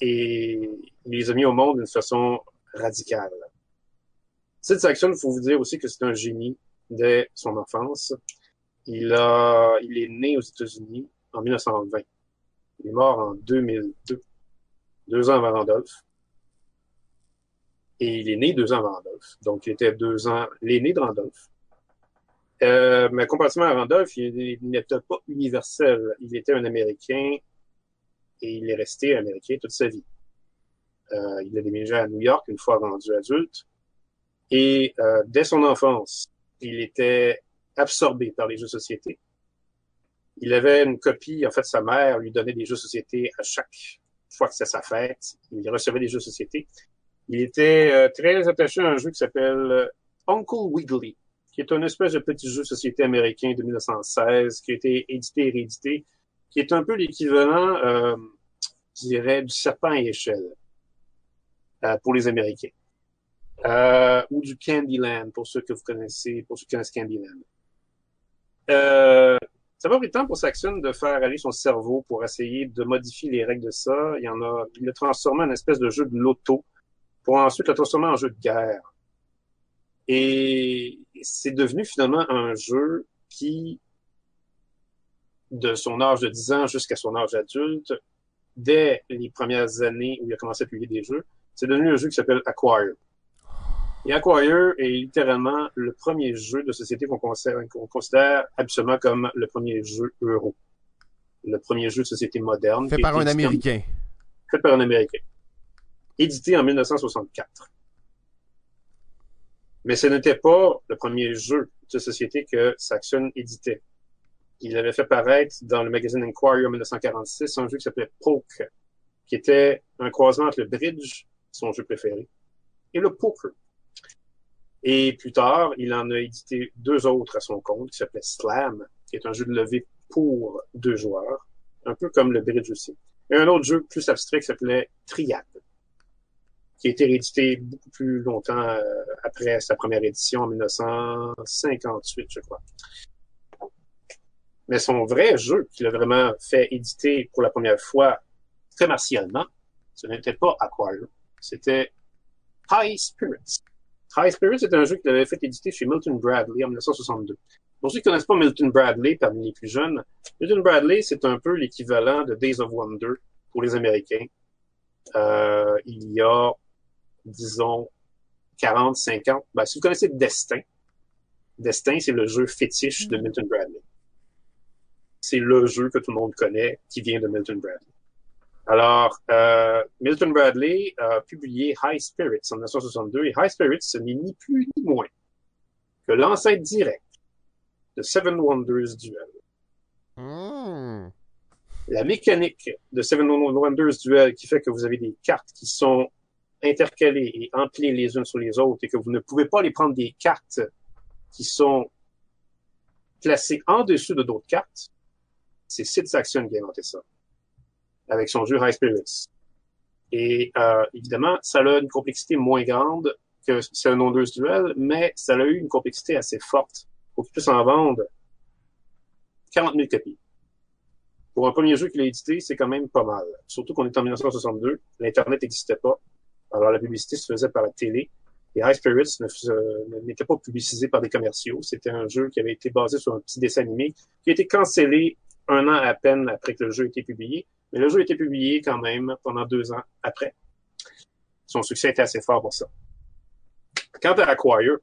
et il les a mis au monde d'une façon radicale. Sid Saxon, il faut vous dire aussi que c'est un génie dès son enfance. Il a, il est né aux États-Unis en 1920. Il est mort en 2002, deux ans avant Randolph. Et il est né deux ans avant Randolph. Donc, il était deux ans l'aîné de Randolph. Euh, mais comparativement à Randolph, il, n'était pas universel. Il était un Américain et il est resté américain toute sa vie. Euh, il a déménagé à New York une fois rendu adulte. Et euh, dès son enfance, il était absorbé par les jeux de société. Il avait une copie, en fait, sa mère lui donnait des jeux de société à chaque fois que c'était sa fête. Il recevait des jeux de société. Il était euh, très attaché à un jeu qui s'appelle euh, Uncle Wiggly, qui est une espèce de petit jeu de société américain de 1916, qui a été édité et réédité, qui est un peu l'équivalent, euh, je dirais, du serpent à échelle euh, pour les Américains. Euh, ou du Candyland, pour ceux que vous connaissez, pour ceux qui connaissent Candyland. Euh, ça va pris temps pour Saxon de faire aller son cerveau pour essayer de modifier les règles de ça. Il en a, il l'a transformé en espèce de jeu de loto pour ensuite le transformer en jeu de guerre. Et c'est devenu finalement un jeu qui, de son âge de 10 ans jusqu'à son âge adulte, dès les premières années où il a commencé à publier des jeux, c'est devenu un jeu qui s'appelle Acquire. Et Acquire est littéralement le premier jeu de société qu'on considère, qu considère, absolument comme le premier jeu euro. Le premier jeu de société moderne. Fait par un Américain. Fait par un Américain édité en 1964. Mais ce n'était pas le premier jeu de société que Saxon éditait. Il avait fait paraître dans le magazine Inquiry en 1946 un jeu qui s'appelait Poke, qui était un croisement entre le bridge, son jeu préféré, et le poker. Et plus tard, il en a édité deux autres à son compte, qui s'appelait Slam, qui est un jeu de levée pour deux joueurs, un peu comme le bridge aussi. Et un autre jeu plus abstrait qui s'appelait Triad qui a été réédité beaucoup plus longtemps euh, après sa première édition en 1958, je crois. Mais son vrai jeu qu'il a vraiment fait éditer pour la première fois très martialement, ce n'était pas Acquire, c'était High Spirits. High Spirits est un jeu qui avait fait éditer chez Milton Bradley en 1962. Pour ceux qui ne connaissent pas Milton Bradley parmi les plus jeunes, Milton Bradley, c'est un peu l'équivalent de Days of Wonder pour les Américains. Euh, il y a, disons, 40, 50. Ben, si vous connaissez Destin, Destin, c'est le jeu fétiche de Milton Bradley. C'est le jeu que tout le monde connaît qui vient de Milton Bradley. Alors, euh, Milton Bradley a publié High Spirits en 1962 et High Spirits, ce n'est ni plus ni moins que l'ancêtre direct de Seven Wonders Duel. Hmm. La mécanique de Seven Wonders Duel qui fait que vous avez des cartes qui sont intercalées et empilées les unes sur les autres et que vous ne pouvez pas les prendre des cartes qui sont placées en dessous de d'autres cartes, c'est Sid Saxon qui a inventé ça avec son jeu High Spirits. Et euh, évidemment, ça a une complexité moins grande que c'est un ondeuse duel, mais ça a eu une complexité assez forte pour qu'il puisse en vendre 40 000 copies. Pour un premier jeu qu'il a édité, c'est quand même pas mal. Surtout qu'on est en 1962, l'Internet n'existait pas. Alors la publicité se faisait par la télé. Et High Spirits n'était pas publicisé par des commerciaux. C'était un jeu qui avait été basé sur un petit dessin animé qui a été cancellé un an à peine après que le jeu ait été publié. Mais le jeu a été publié quand même pendant deux ans après. Son succès était assez fort pour ça. Quant à Acquire,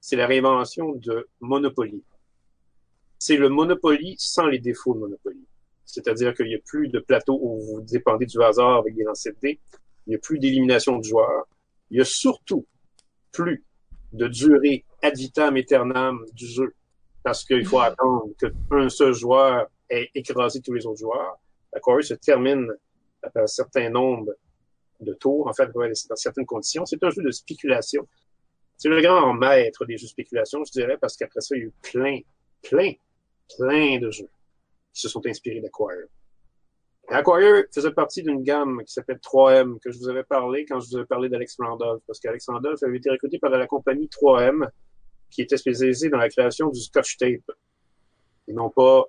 c'est la réinvention de Monopoly. C'est le Monopoly sans les défauts de Monopoly. C'est-à-dire qu'il n'y a plus de plateau où vous dépendez du hasard avec des lancers de dés. Il n'y a plus d'élimination de joueurs. Il y a surtout plus de durée ad vitam aeternam du jeu. Parce qu'il faut attendre qu'un seul joueur ait écrasé tous les autres joueurs la se termine après un certain nombre de tours, en fait, dans certaines conditions. C'est un jeu de spéculation. C'est le grand maître des jeux de spéculation, je dirais, parce qu'après ça, il y a eu plein, plein, plein de jeux qui se sont inspirés d'Acquire. Acquire faisait partie d'une gamme qui s'appelle 3M, que je vous avais parlé quand je vous avais parlé d'Alex Randolph, parce qu'Alex Randolph avait été recruté par la compagnie 3M, qui était spécialisée dans la création du scotch tape, et non pas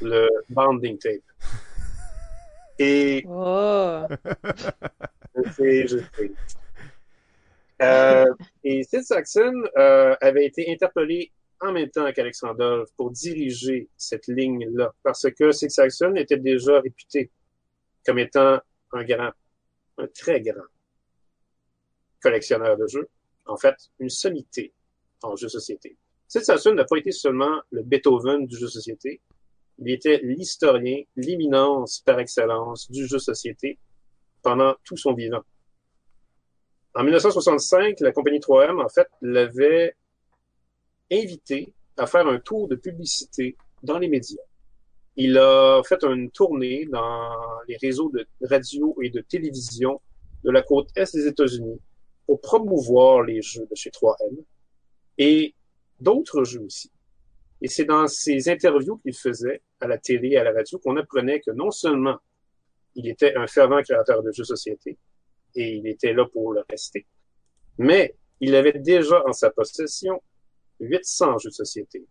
le banding tape. Et. Oh. sais, je sais. Euh, et Sid Saxon euh, avait été interpellé en même temps qu'Alexandre pour diriger cette ligne-là, parce que Sid Saxon était déjà réputé comme étant un grand, un très grand collectionneur de jeux. En fait, une sommité en jeu société. Sid Saxon n'a pas été seulement le Beethoven du jeu société, il était l'historien, l'imminence par excellence du jeu société pendant tout son vivant. En 1965, la compagnie 3M, en fait, l'avait invité à faire un tour de publicité dans les médias. Il a fait une tournée dans les réseaux de radio et de télévision de la côte est des États-Unis pour promouvoir les jeux de chez 3M et d'autres jeux aussi. Et c'est dans ces interviews qu'il faisait à la télé et à la radio qu'on apprenait que non seulement il était un fervent créateur de jeux société, et il était là pour le rester, mais il avait déjà en sa possession 800 jeux de société.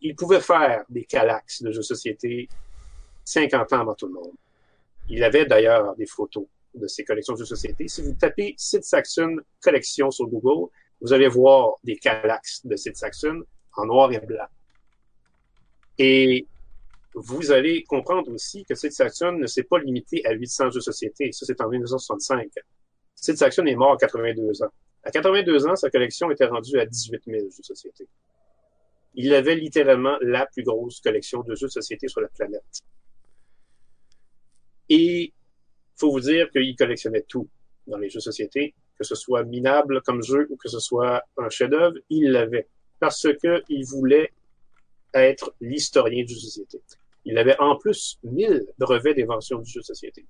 Il pouvait faire des calax de jeux de société 50 ans avant tout le monde. Il avait d'ailleurs des photos de ses collections de jeux de société. Si vous tapez Sid Saxon collection sur Google, vous allez voir des calax de Sid Saxon en noir et blanc. Et vous allez comprendre aussi que cette Saxon ne s'est pas limité à 800 jeux de société. Ça, c'est en 1965. Sid Saxon est mort à 82 ans. À 82 ans, sa collection était rendue à 18 000 jeux de société. Il avait littéralement la plus grosse collection de jeux de société sur la planète. Et faut vous dire qu'il collectionnait tout dans les jeux de société, que ce soit minable comme jeu ou que ce soit un chef-d'œuvre, il l'avait parce qu'il voulait être l'historien du jeu de société. Il avait en plus 1000 brevets d'invention du jeu de société.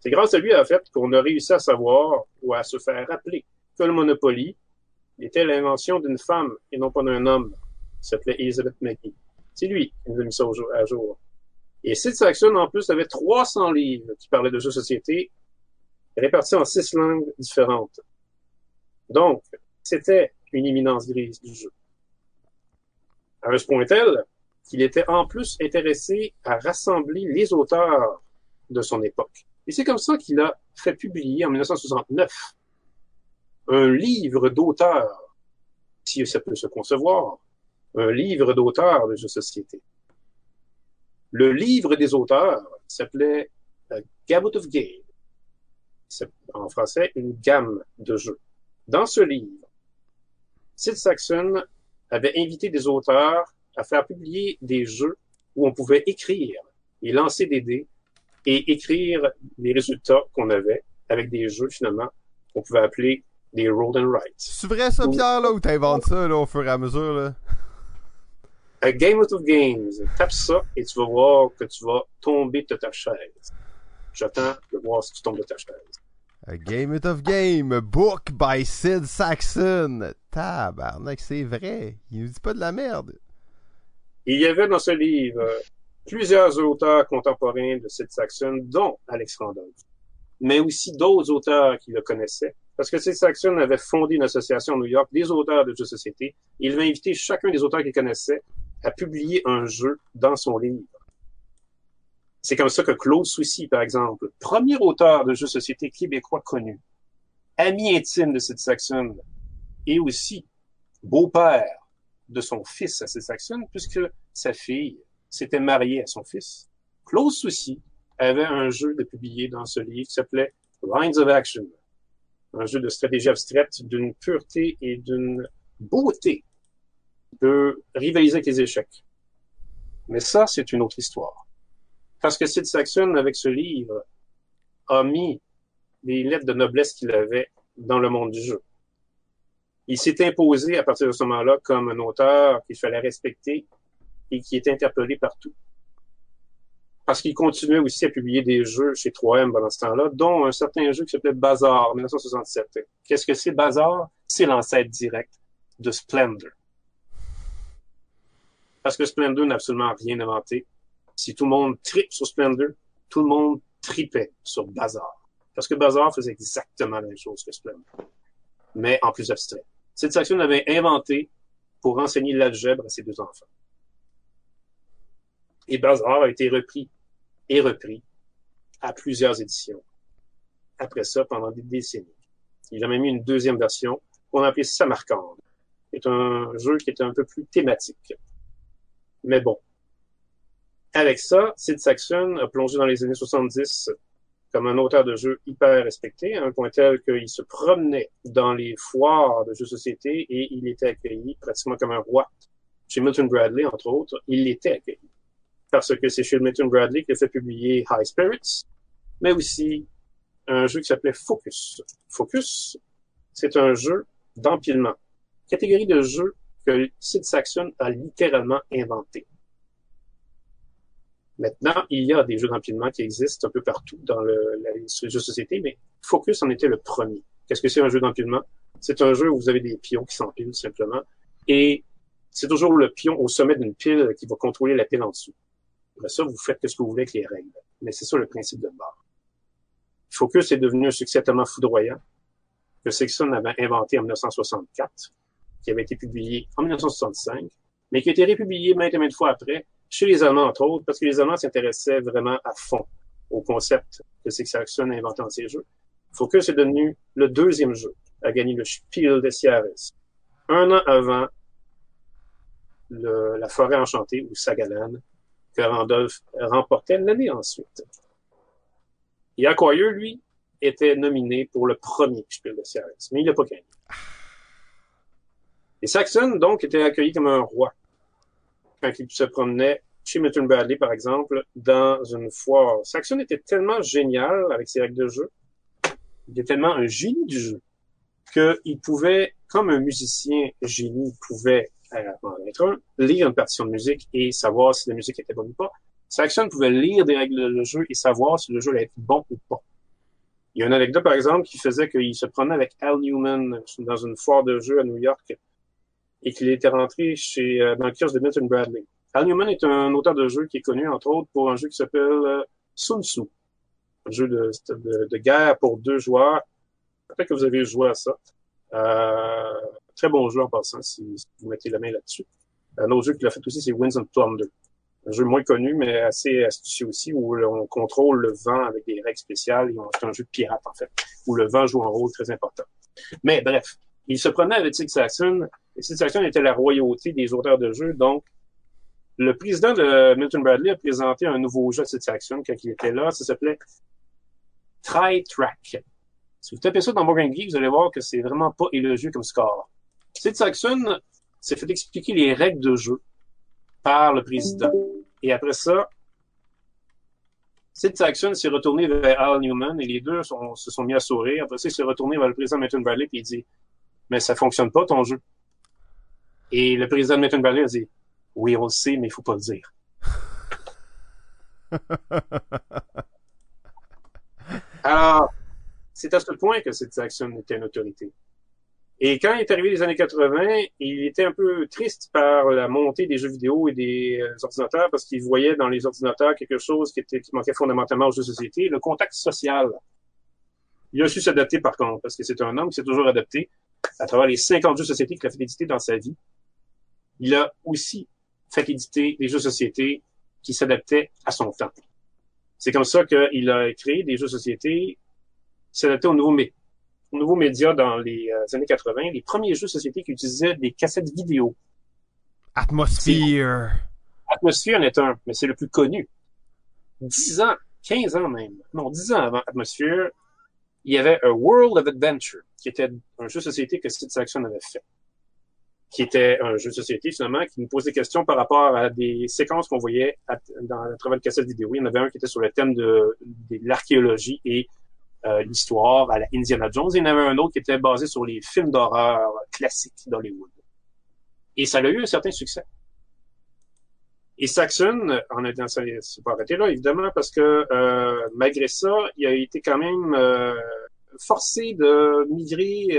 C'est grâce à lui, en fait, qu'on a réussi à savoir ou à se faire rappeler le Monopoly était l'invention d'une femme et non pas d'un homme. Il s'appelait Elizabeth McGee. C'est lui qui nous a mis ça à jour. Et Sid Saxon, en plus, avait 300 livres qui parlaient de jeux de société, répartis en six langues différentes. Donc, c'était une imminence grise du jeu à ce point tel qu'il était en plus intéressé à rassembler les auteurs de son époque. Et c'est comme ça qu'il a fait publier en 1969 un livre d'auteur, si ça peut se concevoir, un livre d'auteur de jeux de société. Le livre des auteurs s'appelait Gamut of Game. En français, une gamme de jeux. Dans ce livre, Sid Saxon avait invité des auteurs à faire publier des jeux où on pouvait écrire et lancer des dés et écrire les résultats qu'on avait avec des jeux finalement qu'on pouvait appeler des roll and. C'est vrai ça, Pierre, là, ou t'inventes ça là, au fur et à mesure? Là? A Game of Games. Tape ça et tu vas voir que tu vas tomber de ta chaise. J'attends de voir si tu tombes de ta chaise. A Game of Game, book by Sid Saxon. Tabarnak, c'est vrai. Il nous dit pas de la merde. Il y avait dans ce livre plusieurs auteurs contemporains de Sid Saxon, dont Alex Randolph, mais aussi d'autres auteurs qui le connaissaient. Parce que Sid Saxon avait fondé une association à New York des auteurs de jeux de société. Il avait invité chacun des auteurs qu'il connaissait à publier un jeu dans son livre. C'est comme ça que Claude Soucy, par exemple, premier auteur de jeux de société québécois connu, ami intime de Sid Saxon, et aussi beau-père de son fils à Sid Saxon, puisque sa fille s'était mariée à son fils. Claude Soucy avait un jeu de publier dans ce livre qui s'appelait Lines of Action, un jeu de stratégie abstraite d'une pureté et d'une beauté de rivaliser avec les échecs. Mais ça, c'est une autre histoire. Parce que Sid Saxon, avec ce livre, a mis les lettres de noblesse qu'il avait dans le monde du jeu. Il s'est imposé à partir de ce moment-là comme un auteur qu'il fallait respecter et qui était interpellé partout. Parce qu'il continuait aussi à publier des jeux chez 3M pendant ce temps-là, dont un certain jeu qui s'appelait Bazar, 1967. Qu'est-ce que c'est Bazar? C'est l'ancêtre direct de Splendor. Parce que Splendor n'a absolument rien inventé. Si tout le monde tripe sur Splendor, tout le monde tripait sur Bazar. Parce que Bazar faisait exactement la même chose que Splendor, mais en plus abstrait. Cette section avait inventé pour enseigner l'algèbre à ses deux enfants. Et Bazar a été repris et repris à plusieurs éditions. Après ça, pendant des décennies. Il a même eu une deuxième version qu'on a appelée Samarkand. C'est un jeu qui est un peu plus thématique. Mais bon. Avec ça, Sid Saxon a plongé dans les années 70 comme un auteur de jeux hyper respecté, à un point tel qu'il se promenait dans les foires de jeux de société et il était accueilli pratiquement comme un roi. Chez Milton Bradley, entre autres, il l'était accueilli. Parce que c'est chez Milton Bradley qu'il a fait publier High Spirits, mais aussi un jeu qui s'appelait Focus. Focus, c'est un jeu d'empilement. Catégorie de jeu que Sid Saxon a littéralement inventé. Maintenant, il y a des jeux d'empilement qui existent un peu partout dans le, les jeux de société, mais Focus en était le premier. Qu'est-ce que c'est un jeu d'empilement? C'est un jeu où vous avez des pions qui s'empilent simplement, et c'est toujours le pion au sommet d'une pile qui va contrôler la pile en dessous. Après ça, vous faites ce que vous voulez avec les règles. Mais c'est ça le principe de base. Focus est devenu un succès tellement foudroyant que Sexton avait inventé en 1964, qui avait été publié en 1965, mais qui a été republié maintes et maintes fois après chez les Allemands, entre autres, parce que les Allemands s'intéressaient vraiment à fond au concept que Sixaction a inventé dans ses jeux. Focus est devenu le deuxième jeu à gagner le Spiel des Jahres, un an avant le, la forêt enchantée, ou Sagalan, que Randolph remportait l'année ensuite. Acquire, lui, était nominé pour le premier Spiel des Jahres, mais il n'a pas gagné. Et Saxon, donc, était accueilli comme un roi quand il se promenait chez Milton Bradley, par exemple, dans une foire. Saxon était tellement génial avec ses règles de jeu, il était tellement un génie du jeu, qu'il pouvait, comme un musicien génie pouvait lire une partition de musique et savoir si la musique était bonne ou pas. Saxon pouvait lire des règles de jeu et savoir si le jeu allait être bon ou pas. Il y a une anecdote, par exemple, qui faisait qu'il se promenait avec Al Newman dans une foire de jeu à New York et qu'il était rentré chez, euh, dans le kiosque de Milton Bradley. Al Newman est un auteur de jeu qui est connu, entre autres, pour un jeu qui s'appelle euh, Sun Tzu. Un jeu de, de, de, guerre pour deux joueurs. Peut-être que vous avez joué à ça. Euh, très bon jeu en passant, si, vous mettez la main là-dessus. Un autre jeu qu'il a fait aussi, c'est Winds of Thunder. un jeu moins connu, mais assez astucieux aussi, où on contrôle le vent avec des règles spéciales. C'est un jeu de pirate, en fait, où le vent joue un rôle très important. Mais bref, il se prenait avec Sid Saxon, et Sid Saxon était la royauté des auteurs de jeux, donc le président de Milton Bradley a présenté un nouveau jeu à Sid Saxon quand il était là, ça s'appelait Try Track. Si vous tapez ça dans Morgan Geek, vous allez voir que c'est vraiment pas élogieux comme score. Sid Saxon s'est fait expliquer les règles de jeu par le président. Et après ça, Sid Saxon s'est retourné vers Al Newman et les deux se sont mis à sourire. Après ça, il s'est retourné vers le président de Milton Bradley et il dit Mais ça fonctionne pas ton jeu. Et le président de Milton Bradley a dit Oui, on le sait, mais il faut pas le dire. Alors, c'est à ce point que Sid Saxon était une autorité. Et quand il est arrivé les années 80, il était un peu triste par la montée des jeux vidéo et des euh, ordinateurs parce qu'il voyait dans les ordinateurs quelque chose qui, était, qui manquait fondamentalement aux jeux de société, le contact social. Il a su s'adapter par contre, parce que c'est un homme qui s'est toujours adapté à travers les 50 jeux de société qu'il a fait éditer dans sa vie. Il a aussi fait éditer des jeux de société qui s'adaptaient à son temps. C'est comme ça qu'il a créé des jeux de société qui s'adaptaient au nouveau, nouveaux médias dans les euh, années 80, les premiers jeux de société qui utilisaient des cassettes vidéo. Atmosphere. Atmosphere en est un, mais c'est le plus connu. Dix ans, 15 ans même, non, dix ans avant Atmosphere, il y avait A World of Adventure, qui était un jeu de société que Sid Saxon avait fait. Qui était un jeu de société, finalement, qui nous posait des questions par rapport à des séquences qu'on voyait dans, à travers le cassette vidéo. Il y en avait un qui était sur le thème de, de l'archéologie et l'histoire à la Indiana Jones. Il y en avait un autre qui était basé sur les films d'horreur classiques d'Hollywood. Et ça a eu un certain succès. Et Saxon, en a c'est pas arrêté là, évidemment, parce que euh, malgré ça, il a été quand même euh, forcé de migrer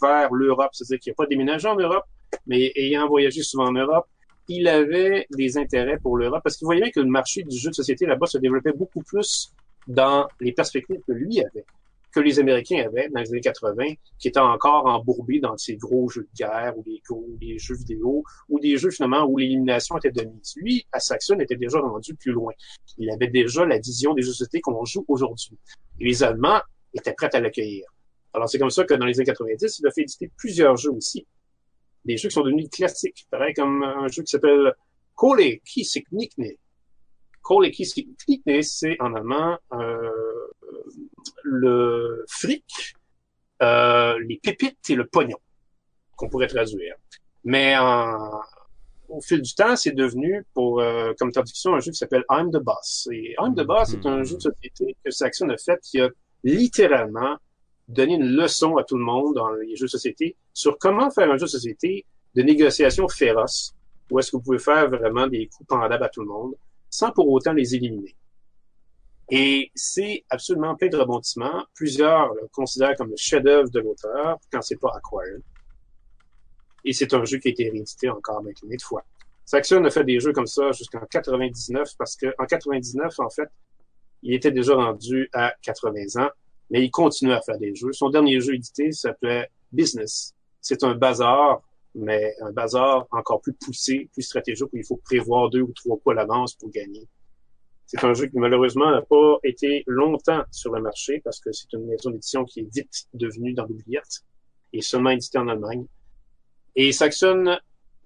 vers l'Europe. C'est-à-dire qu'il n'a pas déménagé en Europe, mais ayant voyagé souvent en Europe, il avait des intérêts pour l'Europe parce qu'il voyait bien que le marché du jeu de société là-bas se développait beaucoup plus dans les perspectives que lui avait, que les Américains avaient dans les années 80, qui étaient encore embourbés dans ces gros jeux de guerre ou des gros des jeux vidéo ou des jeux finalement où l'élimination était de mise. Lui, à Saxon, était déjà rendu plus loin. Il avait déjà la vision des jeux de société qu'on joue aujourd'hui. Et les Allemands étaient prêts à l'accueillir. Alors c'est comme ça que dans les années 90, il a fait éditer plusieurs jeux aussi. Des jeux qui sont devenus classiques, pareil comme un jeu qui s'appelle Kole Kisik Nikne, c'est en allemand euh, le fric, euh, les pépites et le pognon, qu'on pourrait traduire. Mais au fil du temps, c'est devenu, pour euh, comme traduction, un jeu qui s'appelle I'm the Boss. Et I'm the Boss est un jeu de société que Saxon a fait qui a littéralement donné une leçon à tout le monde dans les jeux de société sur comment faire un jeu de société de négociation féroce, où est-ce que vous pouvez faire vraiment des coups pendables à tout le monde, sans pour autant les éliminer. Et c'est absolument plein de rebondissements. Plusieurs le considèrent comme le chef-d'œuvre de l'auteur quand c'est pas acquired. Et c'est un jeu qui a été réédité encore maintenant de fois. Saxon a fait des jeux comme ça jusqu'en 99 parce que en 99, en fait, il était déjà rendu à 80 ans, mais il continuait à faire des jeux. Son dernier jeu édité s'appelait Business. C'est un bazar mais un bazar encore plus poussé, plus stratégique, où il faut prévoir deux ou trois fois l'avance pour gagner. C'est un jeu qui malheureusement n'a pas été longtemps sur le marché parce que c'est une maison d'édition qui est vite devenue dans l'oubliette et seulement édité en Allemagne. Et Saxon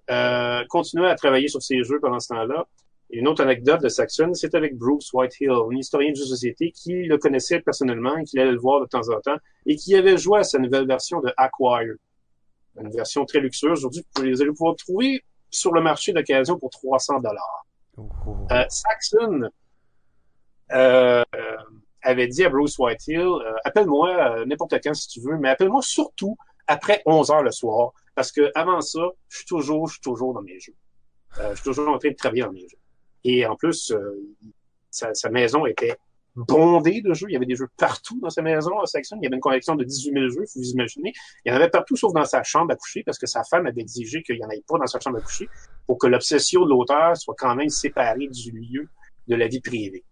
euh, continuait à travailler sur ces jeux pendant ce temps-là. Une autre anecdote de Saxon, c'est avec Bruce Whitehill, un historien de jeux de société qui le connaissait personnellement et qui allait le voir de temps en temps et qui avait joué à sa nouvelle version de Acquire une version très luxueuse. Aujourd'hui, vous allez pouvoir trouver sur le marché d'occasion pour 300 dollars. Euh, Saxon euh, avait dit à Bruce Whitehill, euh, appelle-moi euh, n'importe quand si tu veux, mais appelle-moi surtout après 11 heures le soir, parce que avant ça, je suis toujours, je suis toujours dans mes jeux. je suis toujours en train de travailler dans mes jeux. Et en plus, sa, sa maison était bondé de jeux. Il y avait des jeux partout dans sa maison à Saxon. Il y avait une collection de 18 000 jeux, faut vous imaginer. Il y en avait partout sauf dans sa chambre à coucher parce que sa femme avait exigé qu'il n'y en ait pas dans sa chambre à coucher pour que l'obsession de l'auteur soit quand même séparée du lieu de la vie privée.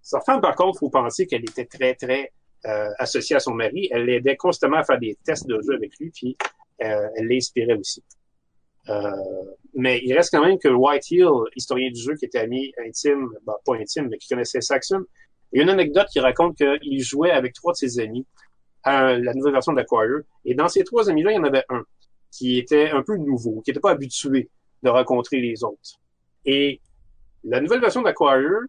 Sa femme, par contre, faut penser qu'elle était très, très euh, associée à son mari. Elle l'aidait constamment à faire des tests de jeux avec lui, puis euh, elle l'inspirait aussi. Euh, mais il reste quand même que White Hill, historien du jeu qui était ami intime, ben, pas intime, mais qui connaissait Saxon, il y a une anecdote qui raconte qu'il jouait avec trois de ses amis à la nouvelle version d'Acquire. Et dans ces trois amis-là, il y en avait un qui était un peu nouveau, qui n'était pas habitué de rencontrer les autres. Et la nouvelle version d'Acquire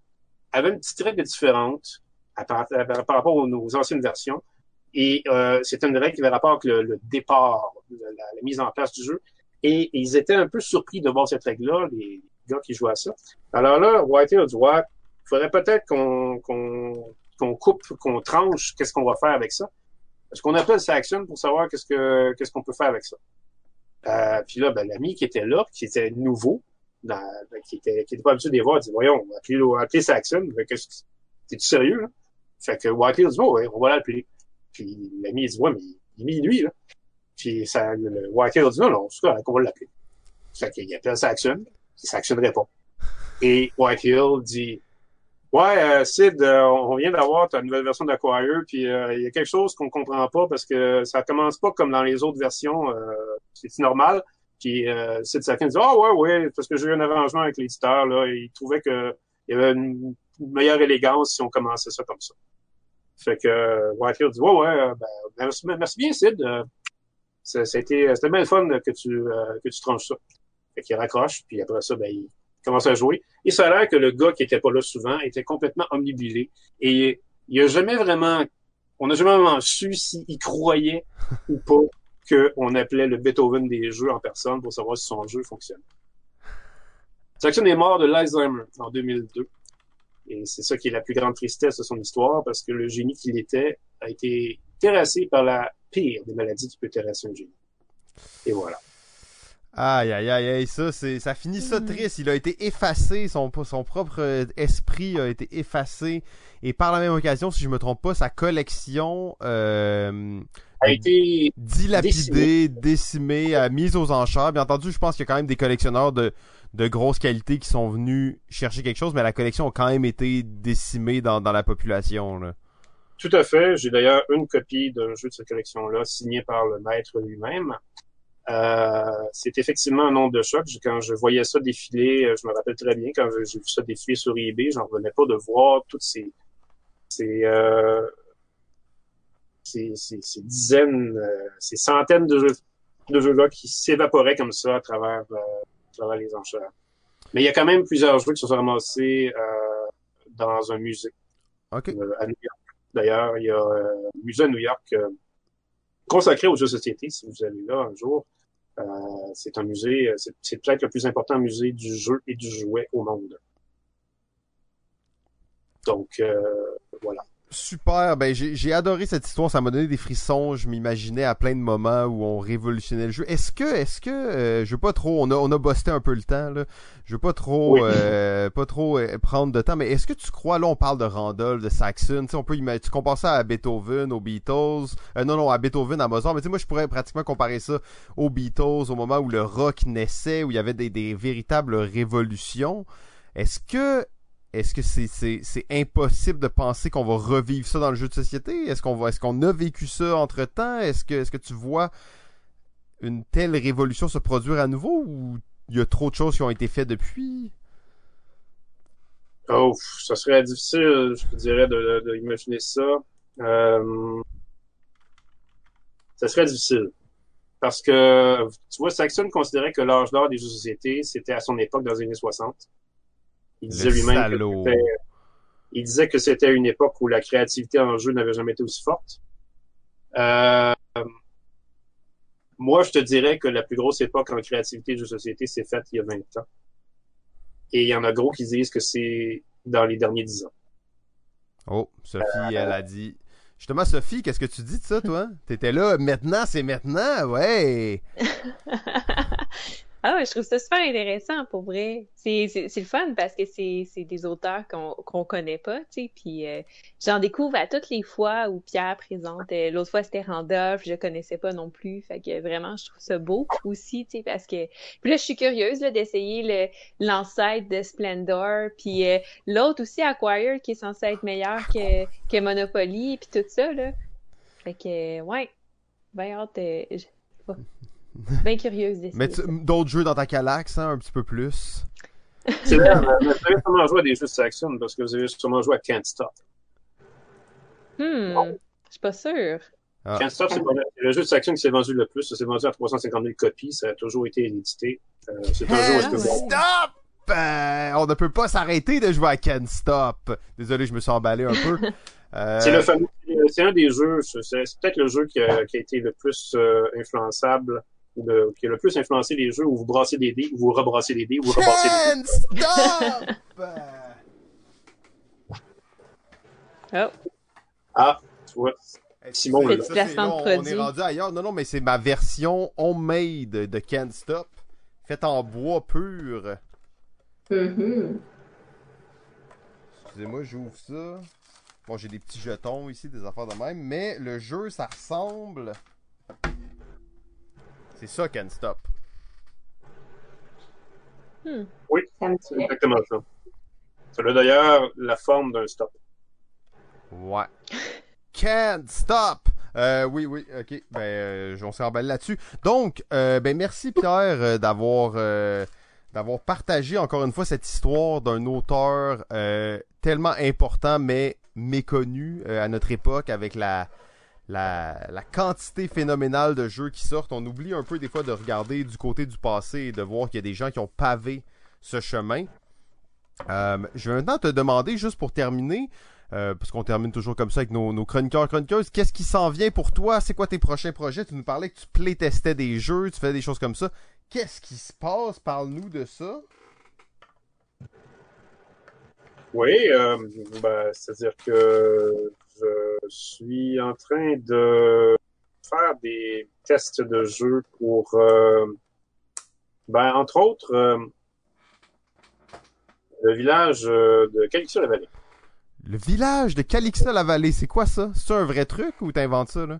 avait une petite règle différente par, rapport aux, anciennes versions. Et euh, c'était une règle qui avait rapport avec le, départ, la, mise en place du jeu. Et, ils étaient un peu surpris de voir cette règle-là, les gars qui jouaient à ça. Alors là, Whitey a dit, ouais, il faudrait peut-être qu'on qu'on coupe, qu'on tranche, qu'est-ce qu'on va faire avec ça. Est-ce qu'on appelle ça action pour savoir qu'est-ce que qu'est-ce qu'on peut faire avec ça. Euh, puis là, ben, l'ami qui était là, qui était nouveau, ben, qui était qui était pas habitué de les voir, dit voyons, on va appeler, on va appeler ça action. T'es-tu sérieux là? Fait que Whitey dit oh, ouais, on va l'appeler. Puis l'ami il dit ouais, mais il est minuit là. Puis ça, le, dit non, non, c'est correct, on va l'appeler. Fait qu'il appelle Saxon, il s'actionnerait pas. Et Whitehill dit Ouais, euh, Sid, euh, on vient d'avoir ta nouvelle version d'Acquire, puis euh, il y a quelque chose qu'on comprend pas parce que ça commence pas comme dans les autres versions. c'est normal. Puis Sid Sakin dit Ah ouais, ouais, parce que j'ai eu un arrangement avec l'éditeur, là, il trouvait que il y avait une meilleure élégance si on commençait ça comme ça. Fait que Whitehill dit Ouais, ouais, ben, merci bien, Sid c'était bien le fun que tu, euh, que tu tranches ça. Fait qu'il raccroche, puis après ça, ben, il commence à jouer. Et ça a l'air que le gars qui était pas là souvent était complètement omnibilé. Et il a jamais vraiment, on n'a jamais vraiment su s'il croyait ou pas qu'on appelait le Beethoven des jeux en personne pour savoir si son jeu fonctionne. Saxon est mort de l'Alzheimer en 2002. Et c'est ça qui est la plus grande tristesse de son histoire, parce que le génie qu'il était a été terrassé par la pire des maladies qui peut terrasser un génie. Et voilà. Aïe, aïe, aïe, ça, c'est, ça finit ça mm. triste. Il a été effacé, son, son propre euh, esprit a été effacé. Et par la même occasion, si je me trompe pas, sa collection euh, a été dilapidée, décimée, mise aux enchères. Bien entendu, je pense qu'il y a quand même des collectionneurs de, de grosse qualité qui sont venus chercher quelque chose, mais la collection a quand même été décimée dans, dans la population. Là. Tout à fait. J'ai d'ailleurs une copie d'un jeu de cette collection-là, signé par le maître lui-même. Euh, c'est effectivement un nom de choc. Quand je voyais ça défiler, euh, je me rappelle très bien quand j'ai vu ça défiler sur eBay, j'en revenais pas de voir toutes ces ces, euh, ces, ces, dizaines, euh, ces centaines de jeux de jeux-là qui s'évaporaient comme ça à travers, euh, à travers les enchères. Mais il y a quand même plusieurs jeux qui se sont ramassés dans un musée okay. à New York. D'ailleurs, il y a euh, un musée à New York euh, consacré aux jeux de société, si vous allez là un jour. Euh, c'est un musée, c'est peut-être le plus important musée du jeu et du jouet au monde. Donc, voilà. Super, ben j'ai adoré cette histoire, ça m'a donné des frissons, je m'imaginais à plein de moments où on révolutionnait le jeu. Est-ce que, est-ce que, euh, je veux pas trop, on a, on a bossé un peu le temps là, je veux pas trop, euh, pas trop euh, prendre de temps, mais est-ce que tu crois, là on parle de Randolph, de Saxon, on peut tu compares ça à Beethoven, aux Beatles, non non à Beethoven, à Mozart, mais tu sais moi je pourrais pratiquement comparer ça aux Beatles, au moment où le rock naissait, où il y avait des, des véritables révolutions. Est-ce que est-ce que c'est impossible de penser qu'on va revivre ça dans le jeu de société? Est-ce qu'on a vécu ça entre temps Est-ce que tu vois une telle révolution se produire à nouveau ou il y a trop de choses qui ont été faites depuis? Oh, ça serait difficile, je te dirais, de, imaginer ça. Euh, ça serait difficile. Parce que, tu vois, Saxon considérait que l'âge d'or des jeux de société, c'était à son époque dans les années 60. Il disait lui-même que il disait que c'était une époque où la créativité en jeu n'avait jamais été aussi forte. Euh, moi, je te dirais que la plus grosse époque en créativité de jeux de société s'est faite il y a 20 ans. Et il y en a gros qui disent que c'est dans les derniers 10 ans. Oh, Sophie, elle a dit. Justement, Sophie, qu'est-ce que tu dis de ça, toi? T'étais là, maintenant, c'est maintenant, ouais! Ah ouais, je trouve ça super intéressant pour vrai. C'est, le fun parce que c'est, des auteurs qu'on, qu'on connaît pas, tu sais. Puis euh, j'en découvre à toutes les fois où Pierre présente. Euh, l'autre fois c'était Randolph, je connaissais pas non plus. Fait que vraiment, je trouve ça beau aussi, tu sais, parce que. Puis là, je suis curieuse d'essayer l'ancêtre de Splendor. Puis euh, l'autre aussi, Acquire, qui est censé être meilleur que, que Monopoly, puis tout ça, là. Fait que ouais. Ben hâte. Bien curieuse d'essayer. Mais d'autres jeux dans ta calax, hein, un petit peu plus. C'est vrai, mais vous avez sûrement joué à des jeux de Saxon parce que vous avez sûrement joué à Can't Stop. Hmm, je suis pas sûre. Ah. Can't Stop, c'est le- jeu de Saxon qui s'est vendu le plus. Ça s'est vendu à 350 000 copies. Ça a toujours été édité. Euh, c'est un jeu où Stop! Euh, on ne peut pas s'arrêter de jouer à Can't Stop. Désolé, je me suis emballé un peu. Euh, C'est le fameux, c'est un des jeux, c'est peut-être le jeu qui a, qui a été le plus euh, influençable, le- qui a le plus influencé les jeux où vous brassez des dés, où vous rebrassez des dés, où vous rebrassez des dés. Can't Stop! Oh, Ah, tu vois. Simon, Ça, là. de long, On est rendu ailleurs. Non, non, mais c'est ma version homemade de Can't Stop, faite en bois pur. Mhm. Excusez-moi, j'ouvre ça. Bon, j'ai des petits jetons ici, des affaires de même, mais le jeu, ça ressemble. C'est ça, Can't Stop. C'est dirait. exactement ça. Ça a d'ailleurs la forme d'un stop. Ouais. Can't stop! Euh, oui, oui, ok. Ben, euh, on là-dessus. Donc, euh, ben, merci Pierre euh, d'avoir euh, d'avoir partagé encore une fois cette histoire d'un auteur euh, tellement important mais méconnu euh, à notre époque avec la, la quantité phénoménale de jeux qui sortent. On oublie un peu des fois de regarder du côté du passé et de voir qu'il y a des gens qui ont pavé ce chemin. Euh, je vais maintenant te demander, juste pour terminer, euh, parce qu'on termine toujours comme ça avec nos, nos chroniqueurs chroniqueuses. Qu'est-ce qui s'en vient pour toi? C'est quoi tes prochains projets? Tu nous parlais que tu playtestais des jeux, tu fais des choses comme ça. Qu'est-ce qui se passe? Parle-nous de ça. Oui, euh, ben, c'est-à-dire que je suis en train de faire des tests de jeux pour, euh, ben, entre autres, euh, le village euh, de Calixto-la-Vallée. Le village de Calixa-la-Vallée, c'est quoi ça? C'est un vrai truc ou t'inventes ça, là?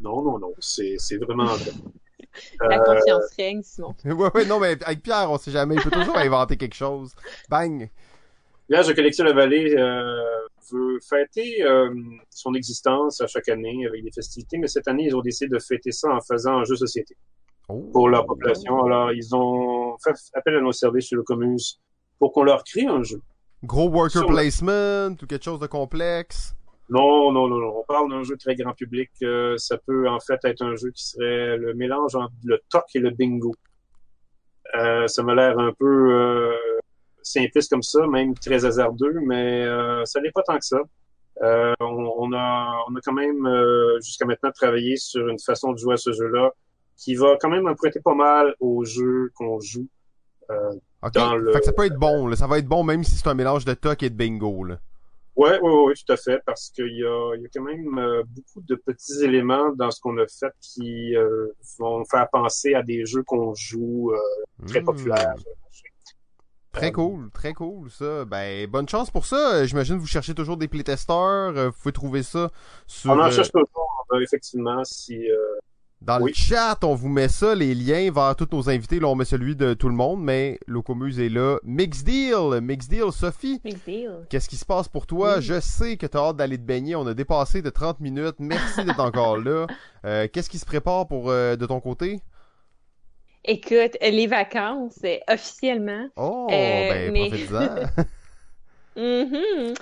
Non, non, non, c'est c'est vraiment vrai. la Euh, confiance règne, Simon. ouais, ouais, non, mais avec Pierre, on sait jamais. Il peut toujours inventer quelque chose. Bang! Village de Calixto-la-Vallée euh, veut fêter euh, son existence à chaque année avec des festivités, mais cette année, ils ont décidé de fêter ça en faisant un jeu de société. Oh. pour leur population. Alors, ils ont fait appel à nos services sur le Commus pour qu'on leur crée un jeu. Gros worker Sur placement ou quelque chose de complexe? Non, non, non, non. On parle d'un jeu très grand public. Euh, ça peut en fait être un jeu qui serait le mélange entre le toc et le bingo. Euh, ça m'a l'air un peu euh, simpliste comme ça, même très hasardeux, mais euh, ça n'est pas tant que ça. Euh, on, on a, on a quand même euh, jusqu'à maintenant travaillé sur une façon de jouer à ce jeu-là qui va quand même emprunter pas mal au jeu qu'on joue. Ok. Dans le- Fait que ça peut être bon, là. Ça va être bon même si c'est un mélange de toc et de bingo, là. Ouais, ouais, ouais, tout à fait, parce qu'il y a, y a quand même euh, beaucoup de petits éléments dans ce qu'on a fait qui euh, vont faire penser à des jeux qu'on joue euh, très Hmm. populaires. Très cool, très cool ça. Ben bonne chance pour ça. Euh, J'imagine que vous cherchez toujours des playtesteurs. Euh, Vous pouvez trouver ça sur On en cherche toujours, euh, effectivement, si... euh, dans oui. le chat. On vous met ça, les liens vers tous nos invités. Là, on met celui de tout le monde, mais Locomuse est là. Mix Deal, Mix Deal, Sophie. Big deal. Qu'est-ce qui se passe pour toi? Oui. Je sais que tu as hâte d'aller te baigner. On a dépassé de 30 minutes. Merci d'être encore là. Euh, Qu'est-ce qui se prépare pour euh, de ton côté? Écoute, les vacances, euh, officiellement. Oh, Euh, ben mais-. Mhm.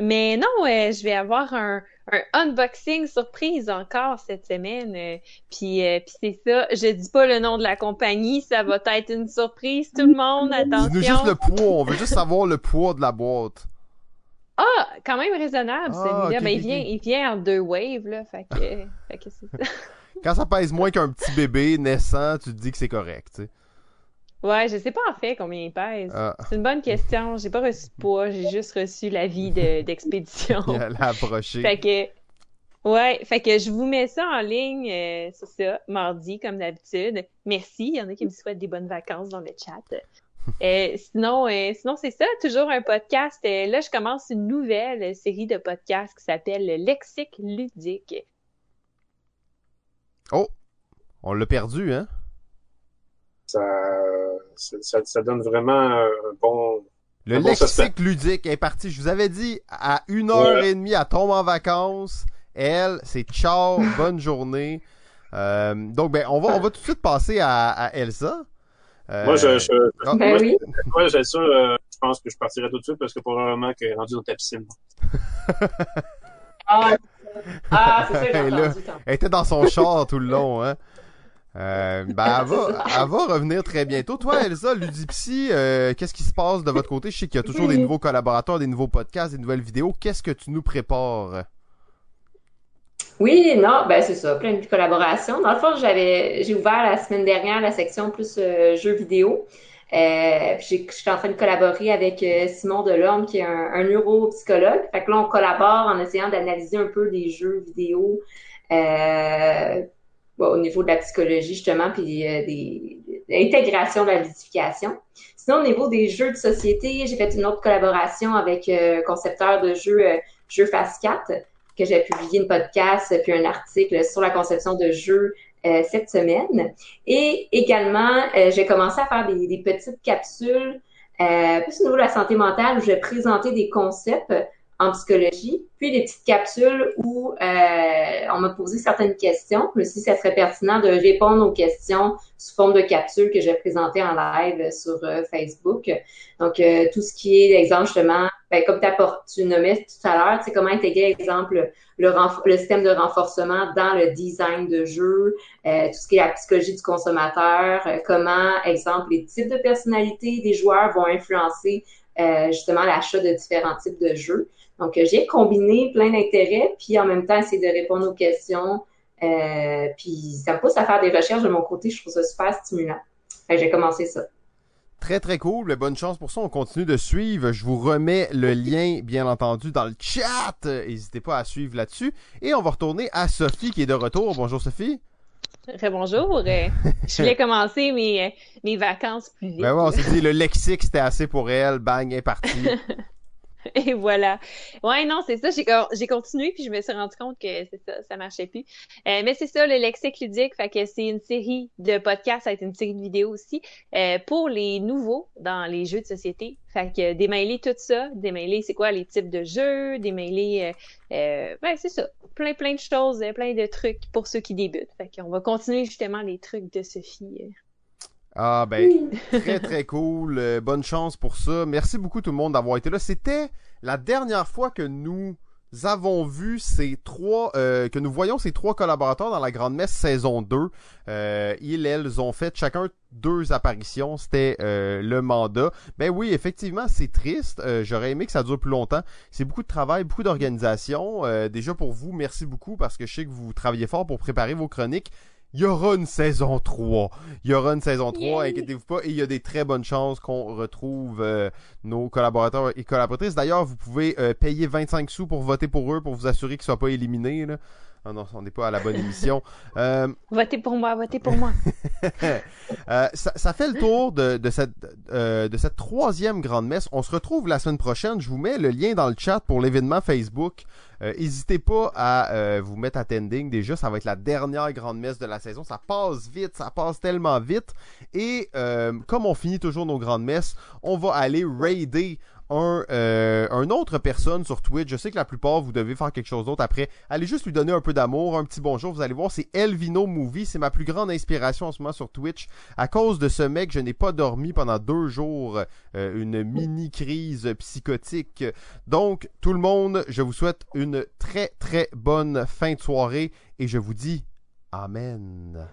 Mais non, euh, je vais avoir un, un unboxing surprise encore cette semaine. euh, puis puis c'est ça. Je dis pas le nom de la compagnie, ça va être une surprise. Tout le monde, Dis-nous juste attention. le poids. On veut juste savoir le poids de la boîte. Ah, quand même raisonnable Ah, celui-là. Ben, il vient, ok. il vient en deux waves là. Fait que, fait que c'est ça. Quand ça pèse moins qu'un petit bébé naissant, tu te dis que c'est correct. tu sais. Ouais, je sais pas en fait combien il pèse. Ah, C'est une bonne question. J'ai pas reçu de poids, j'ai juste reçu l'avis de- d'expédition. il allait approcher. Fait que, ouais, fait que je vous mets ça en ligne, euh, c'est ça, mardi, comme d'habitude. Merci, il y en a qui me souhaitent des bonnes vacances dans le chat. Euh, sinon, euh, sinon c'est ça, toujours un podcast. Euh, là, je commence une nouvelle série de podcasts qui s'appelle le Lexique ludique. Oh, on l'a perdu, hein? ça, ça, ça, ça donne vraiment un bon... Le bon, lexique ludique est parti. Je vous avais dit, à une heure Ouais. et demie, elle tombe en vacances. Elle, c'est ciao, bonne journée. Euh, donc, ben, on va, on va tout de suite passer à, à Elsa. Euh, moi, je, je, ah, ben oui. moi, j'ai ça, euh, je pense que je partirai tout de suite parce que probablement qu'elle est rendue dans ta piscine. ah, ah c'est ça, j'ai elle, elle était dans son char tout le long, hein. Euh, ben, elle va, elle va revenir très bientôt. Toi, Elsa, Ludipsy, euh, qu'est-ce qui se passe de votre côté? Je sais qu'il y a toujours des nouveaux collaborateurs, des nouveaux podcasts, des nouvelles vidéos. Qu'est-ce que tu nous prépares? Oui, non, ben c'est ça, plein de collaborations. Dans le fond, j'avais, j'ai ouvert la semaine dernière la section plus euh, jeux vidéo. Euh, je suis en train de collaborer avec euh, Simon Delorme, qui est un, un, neuropsychologue. Fait que là, on collabore en essayant d'analyser un peu des jeux vidéo euh, au niveau de la psychologie, justement, puis euh, des, l'intégration de la ludification. Sinon, au niveau des jeux de société, j'ai fait une autre collaboration avec un concepteur de jeux, Jeux Fast 4 que j'ai publié une podcast puis un article sur la conception de jeux euh, cette semaine. Et également, euh, j'ai commencé à faire des, petites capsules euh, plus au niveau de la santé mentale où je vais présenter des concepts en psychologie, puis des petites capsules où euh, on m'a posé certaines questions, mais si ça serait pertinent de répondre aux questions sous forme de capsules que j'ai présentées en live sur euh, Facebook. Donc, euh, tout ce qui est, exemple, justement, ben, comme tu nommais tout à l'heure, c'est comment intégrer, exemple, le, le, système de renforcement dans le design de jeu, euh, tout ce qui est la psychologie du consommateur, comment, exemple, les types de personnalités des joueurs vont influencer justement l'achat de différents types de jeux. Donc, j'ai combiné plein d'intérêts, puis en même temps, essayer de répondre aux questions. Euh, puis ça me pousse à faire des recherches de mon côté. Je trouve ça super stimulant. J'ai commencé ça. Très, très cool. Bonne chance pour ça. On continue de suivre. Je vous remets le lien, bien entendu, dans le chat. N'hésitez pas à suivre là-dessus. Et on va retourner à Sophie qui est de retour. Bonjour, Sophie. Bonjour. je voulais commencer mes, mes vacances plus vite. Ben ouais, on s'est dit, le lexique, c'était assez pour elle. Bang, elle est partie. Et voilà. Ouais, non, c'est ça. J'ai continué puis je me suis rendu compte que c'est ça, ça marchait plus. Euh, mais c'est ça, le lexique ludique, fait que c'est une série de podcasts, ça a été une série de vidéos aussi euh, pour les nouveaux dans les jeux de société. Fait que démêler tout ça, démêler c'est quoi les types de jeux, démêler, euh, euh ben c'est ça, plein plein de choses, plein de trucs pour ceux qui débutent. Fait qu'on va continuer justement les trucs de Sophie. Ah ben très très cool, euh, bonne chance pour ça. Merci beaucoup tout le monde d'avoir été là. C'était la dernière fois que nous avons vu ces trois, euh, que nous voyons ces trois collaborateurs dans la Grande Messe saison 2. Euh, ils, elles ont fait chacun deux apparitions, c'était le mandat. Ben oui, effectivement, c'est triste. J'aurais aimé que ça dure plus longtemps. C'est beaucoup de travail, beaucoup d'organisation. déjà pour vous, merci beaucoup parce que je sais que vous travaillez fort pour préparer vos chroniques il y aura une saison 3. Il y aura une saison 3, inquiétez-vous pas. Et il y a des très bonnes chances qu'on retrouve euh, nos collaborateurs et collaboratrices. D'ailleurs, vous pouvez euh, payer 25 sous pour voter pour eux, pour vous assurer qu'ils ne soient pas éliminés. Là. Ah non, on n'est pas à la bonne émission. Euh... Votez pour moi, votez pour moi. euh, ça, ça, fait le tour de, de, cette, euh, de cette troisième grande messe. On se retrouve la semaine prochaine. Je vous mets le lien dans le chat pour l'événement Facebook. Euh, n'hésitez pas à euh, vous mettre attending. Déjà, ça va être la dernière grande messe de la saison. Ça passe vite, ça passe tellement vite. Et comme on finit toujours nos grandes messes, on va aller raider un, euh, un autre personne sur Twitch. Je sais que la plupart, vous devez faire quelque chose d'autre après. Allez juste lui donner un peu d'amour, un petit bonjour. Vous allez voir, c'est Elvino Movie. C'est ma plus grande inspiration en ce moment sur Twitch. À cause de ce mec, je n'ai pas dormi pendant deux jours. Euh, une mini crise psychotique. Donc, tout le monde, je vous souhaite une très très bonne fin de soirée et je vous dis Amen.